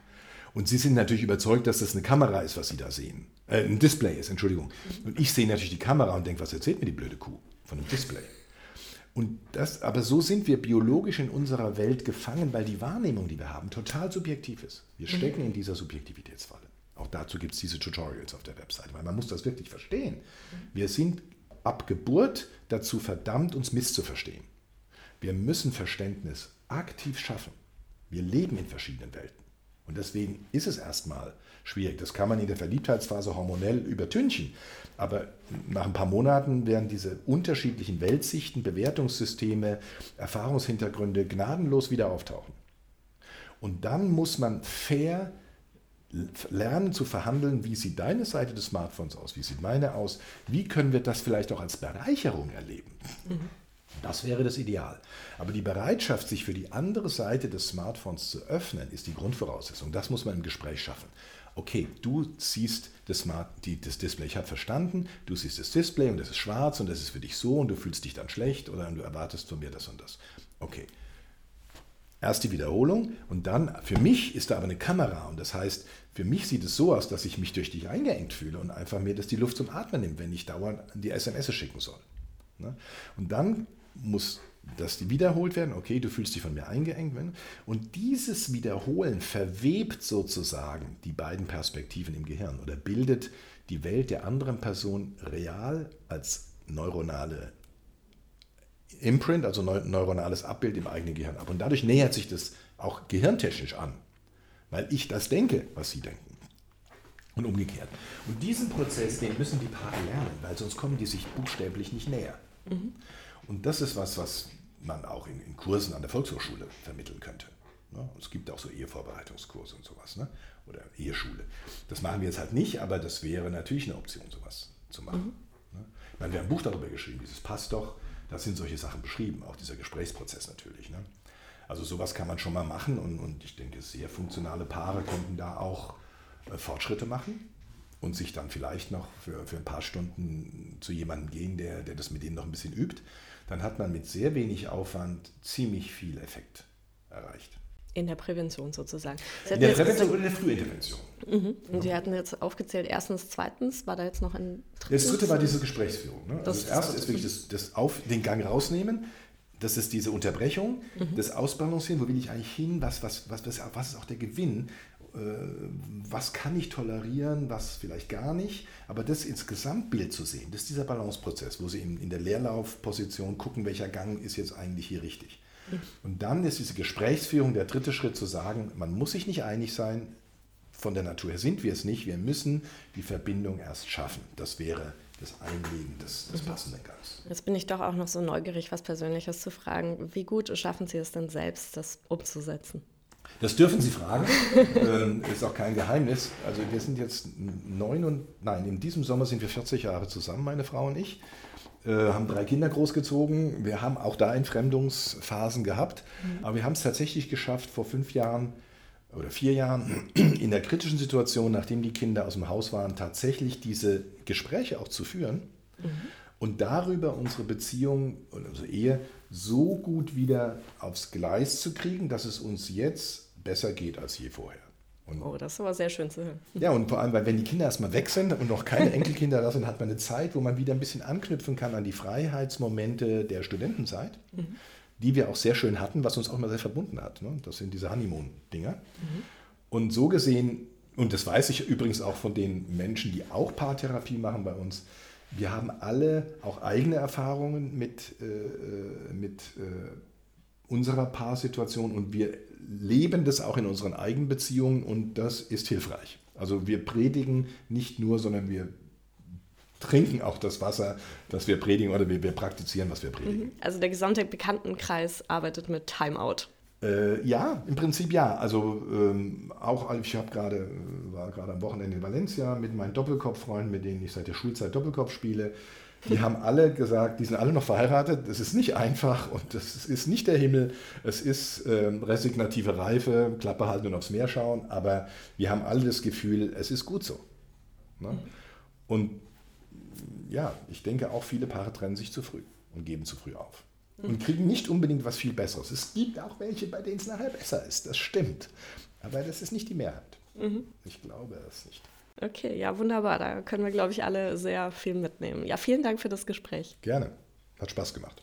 Und Sie sind natürlich überzeugt, dass das eine Kamera ist, was Sie da sehen. Äh, ein Display ist, Entschuldigung. Und ich sehe natürlich die Kamera und denke, was erzählt mir die blöde Kuh von einem Display? Und das, aber so sind wir biologisch in unserer Welt gefangen, weil die Wahrnehmung, die wir haben, total subjektiv ist. Wir mhm. stecken in dieser Subjektivitätsfalle. Auch dazu gibt es diese Tutorials auf der Webseite, weil man muss das wirklich verstehen. Wir sind ab Geburt dazu verdammt, uns misszuverstehen. Wir müssen Verständnis aktiv schaffen. Wir leben in verschiedenen Welten. Und deswegen ist es erstmal schwierig. Das kann man in der Verliebtheitsphase hormonell übertünchen. Aber nach ein paar Monaten werden diese unterschiedlichen Weltsichten, Bewertungssysteme, Erfahrungshintergründe gnadenlos wieder auftauchen. Und dann muss man fair lernen zu verhandeln, wie sieht deine Seite des Smartphones aus, wie sieht meine aus, wie können wir das vielleicht auch als Bereicherung erleben. Mhm. Das wäre das Ideal. Aber die Bereitschaft, sich für die andere Seite des Smartphones zu öffnen, ist die Grundvoraussetzung. Das muss man im Gespräch schaffen. Okay, du siehst das, die, das Display, ich habe verstanden, du siehst das Display und es ist schwarz und es ist für dich so und du fühlst dich dann schlecht oder du erwartest von mir das und das. Okay. Erst die Wiederholung und dann, für mich ist da aber eine Kamera und das heißt, für mich sieht es so aus, dass ich mich durch dich eingeengt fühle und einfach mir das die Luft zum Atmen nimmt, wenn ich dauernd die SMS schicken soll. Ne? Und dann muss dass die wiederholt werden. Okay, du fühlst dich von mir eingeengt. Und dieses Wiederholen verwebt sozusagen die beiden Perspektiven im Gehirn oder bildet die Welt der anderen Person real als neuronale Imprint, also neuronales Abbild im eigenen Gehirn ab. Und dadurch nähert sich das auch gehirntechnisch an, weil ich das denke, was sie denken. Und umgekehrt. Und diesen Prozess, den müssen die Paare lernen, weil sonst kommen die sich buchstäblich nicht näher. Mhm. Und das ist was, was man auch in, in, Kursen an der Volkshochschule vermitteln könnte. Ne? Es gibt auch so Ehevorbereitungskurse und sowas. Ne? Oder Eheschule. Das machen wir jetzt halt nicht, aber das wäre natürlich eine Option, sowas zu machen. Mhm. Ne? Meine, wir haben ein Buch darüber geschrieben, dieses passt doch. Da sind solche Sachen beschrieben, auch dieser Gesprächsprozess natürlich. Ne? Also sowas kann man schon mal machen und, und ich denke, sehr funktionale Paare könnten da auch äh, Fortschritte machen und sich dann vielleicht noch für, für ein paar Stunden zu jemandem gehen, der, der das mit ihnen noch ein bisschen übt. Dann hat man mit sehr wenig Aufwand ziemlich viel Effekt erreicht. In der Prävention sozusagen. Sie in der Prävention oder in der Frühintervention. Mhm. Und Sie hatten jetzt aufgezählt, erstens, zweitens, war da jetzt noch ein drittes? Das dritte war diese Gesprächsführung. Ne? Also das, das, erste ist wirklich das, das auf, den Gang rausnehmen, das ist diese Unterbrechung, mhm. das Ausbalancieren, wo will ich eigentlich hin, was, was, was, was, was ist auch der Gewinn, was kann ich tolerieren, was vielleicht gar nicht, aber das ins Gesamtbild zu sehen, das ist dieser Balanceprozess, wo Sie in, in der Leerlaufposition gucken, welcher Gang ist jetzt eigentlich hier richtig. Und dann ist diese Gesprächsführung der dritte Schritt zu sagen, man muss sich nicht einig sein, von der Natur her sind wir es nicht, wir müssen die Verbindung erst schaffen. Das wäre das Einlegen des, des mhm. passenden Gangs. Jetzt bin ich doch auch noch so neugierig, was Persönliches zu fragen. Wie gut schaffen Sie es denn selbst, das umzusetzen? Das dürfen Sie fragen. ähm, ist auch kein Geheimnis. Also wir sind jetzt neun und nein, in diesem Sommer sind wir 40 Jahre zusammen, meine Frau und ich. Äh, haben drei Kinder großgezogen. Wir haben auch da Entfremdungsphasen gehabt. Mhm. Aber wir haben es tatsächlich geschafft, vor fünf Jahren oder vier Jahren in der kritischen Situation, nachdem die Kinder aus dem Haus waren, tatsächlich diese Gespräche auch zu führen mhm. und darüber unsere Beziehung und unsere Ehe so gut wieder aufs Gleis zu kriegen, dass es uns jetzt besser geht als je vorher. Und oh, das ist aber sehr schön zu hören. Ja, und vor allem, weil wenn die Kinder erstmal weg sind und noch keine Enkelkinder da sind, hat man eine Zeit, wo man wieder ein bisschen anknüpfen kann an die Freiheitsmomente der Studentenzeit, mhm. die wir auch sehr schön hatten, was uns auch immer sehr verbunden hat. Ne? Das sind diese Honeymoon-Dinger. Mhm. Und so gesehen, und das weiß ich übrigens auch von den Menschen, die auch Paartherapie machen bei uns, wir haben alle auch eigene Erfahrungen mit, äh, äh mit äh, unserer Paarsituation und wir leben das auch in unseren eigenen Beziehungen und das ist hilfreich. Also wir predigen nicht nur, sondern wir trinken auch das Wasser, das wir predigen oder wir, wir praktizieren, was wir predigen. Mhm. Also der gesamte Bekanntenkreis arbeitet mit Timeout. Äh, ja, im Prinzip ja. Also ähm, auch, ich habe gerade, war gerade am Wochenende in Valencia mit meinen Doppelkopffreunden, mit denen ich seit der Schulzeit Doppelkopf spiele. Die haben alle gesagt, die sind alle noch verheiratet. Das ist nicht einfach und das ist nicht der Himmel. Es ist ähm, resignative Reife, Klappe halten und aufs Meer schauen. Aber wir haben alle das Gefühl, es ist gut so. Ne? Und ja, ich denke auch viele Paare trennen sich zu früh und geben zu früh auf. Und kriegen nicht unbedingt was viel Besseres. Es gibt auch welche, bei denen es nachher besser ist. Das stimmt. Aber das ist nicht die Mehrheit. Mhm. Ich glaube es nicht. Okay, ja, wunderbar. Da können wir, glaube ich, alle sehr viel mitnehmen. Ja, vielen Dank für das Gespräch. Gerne. Hat Spaß gemacht.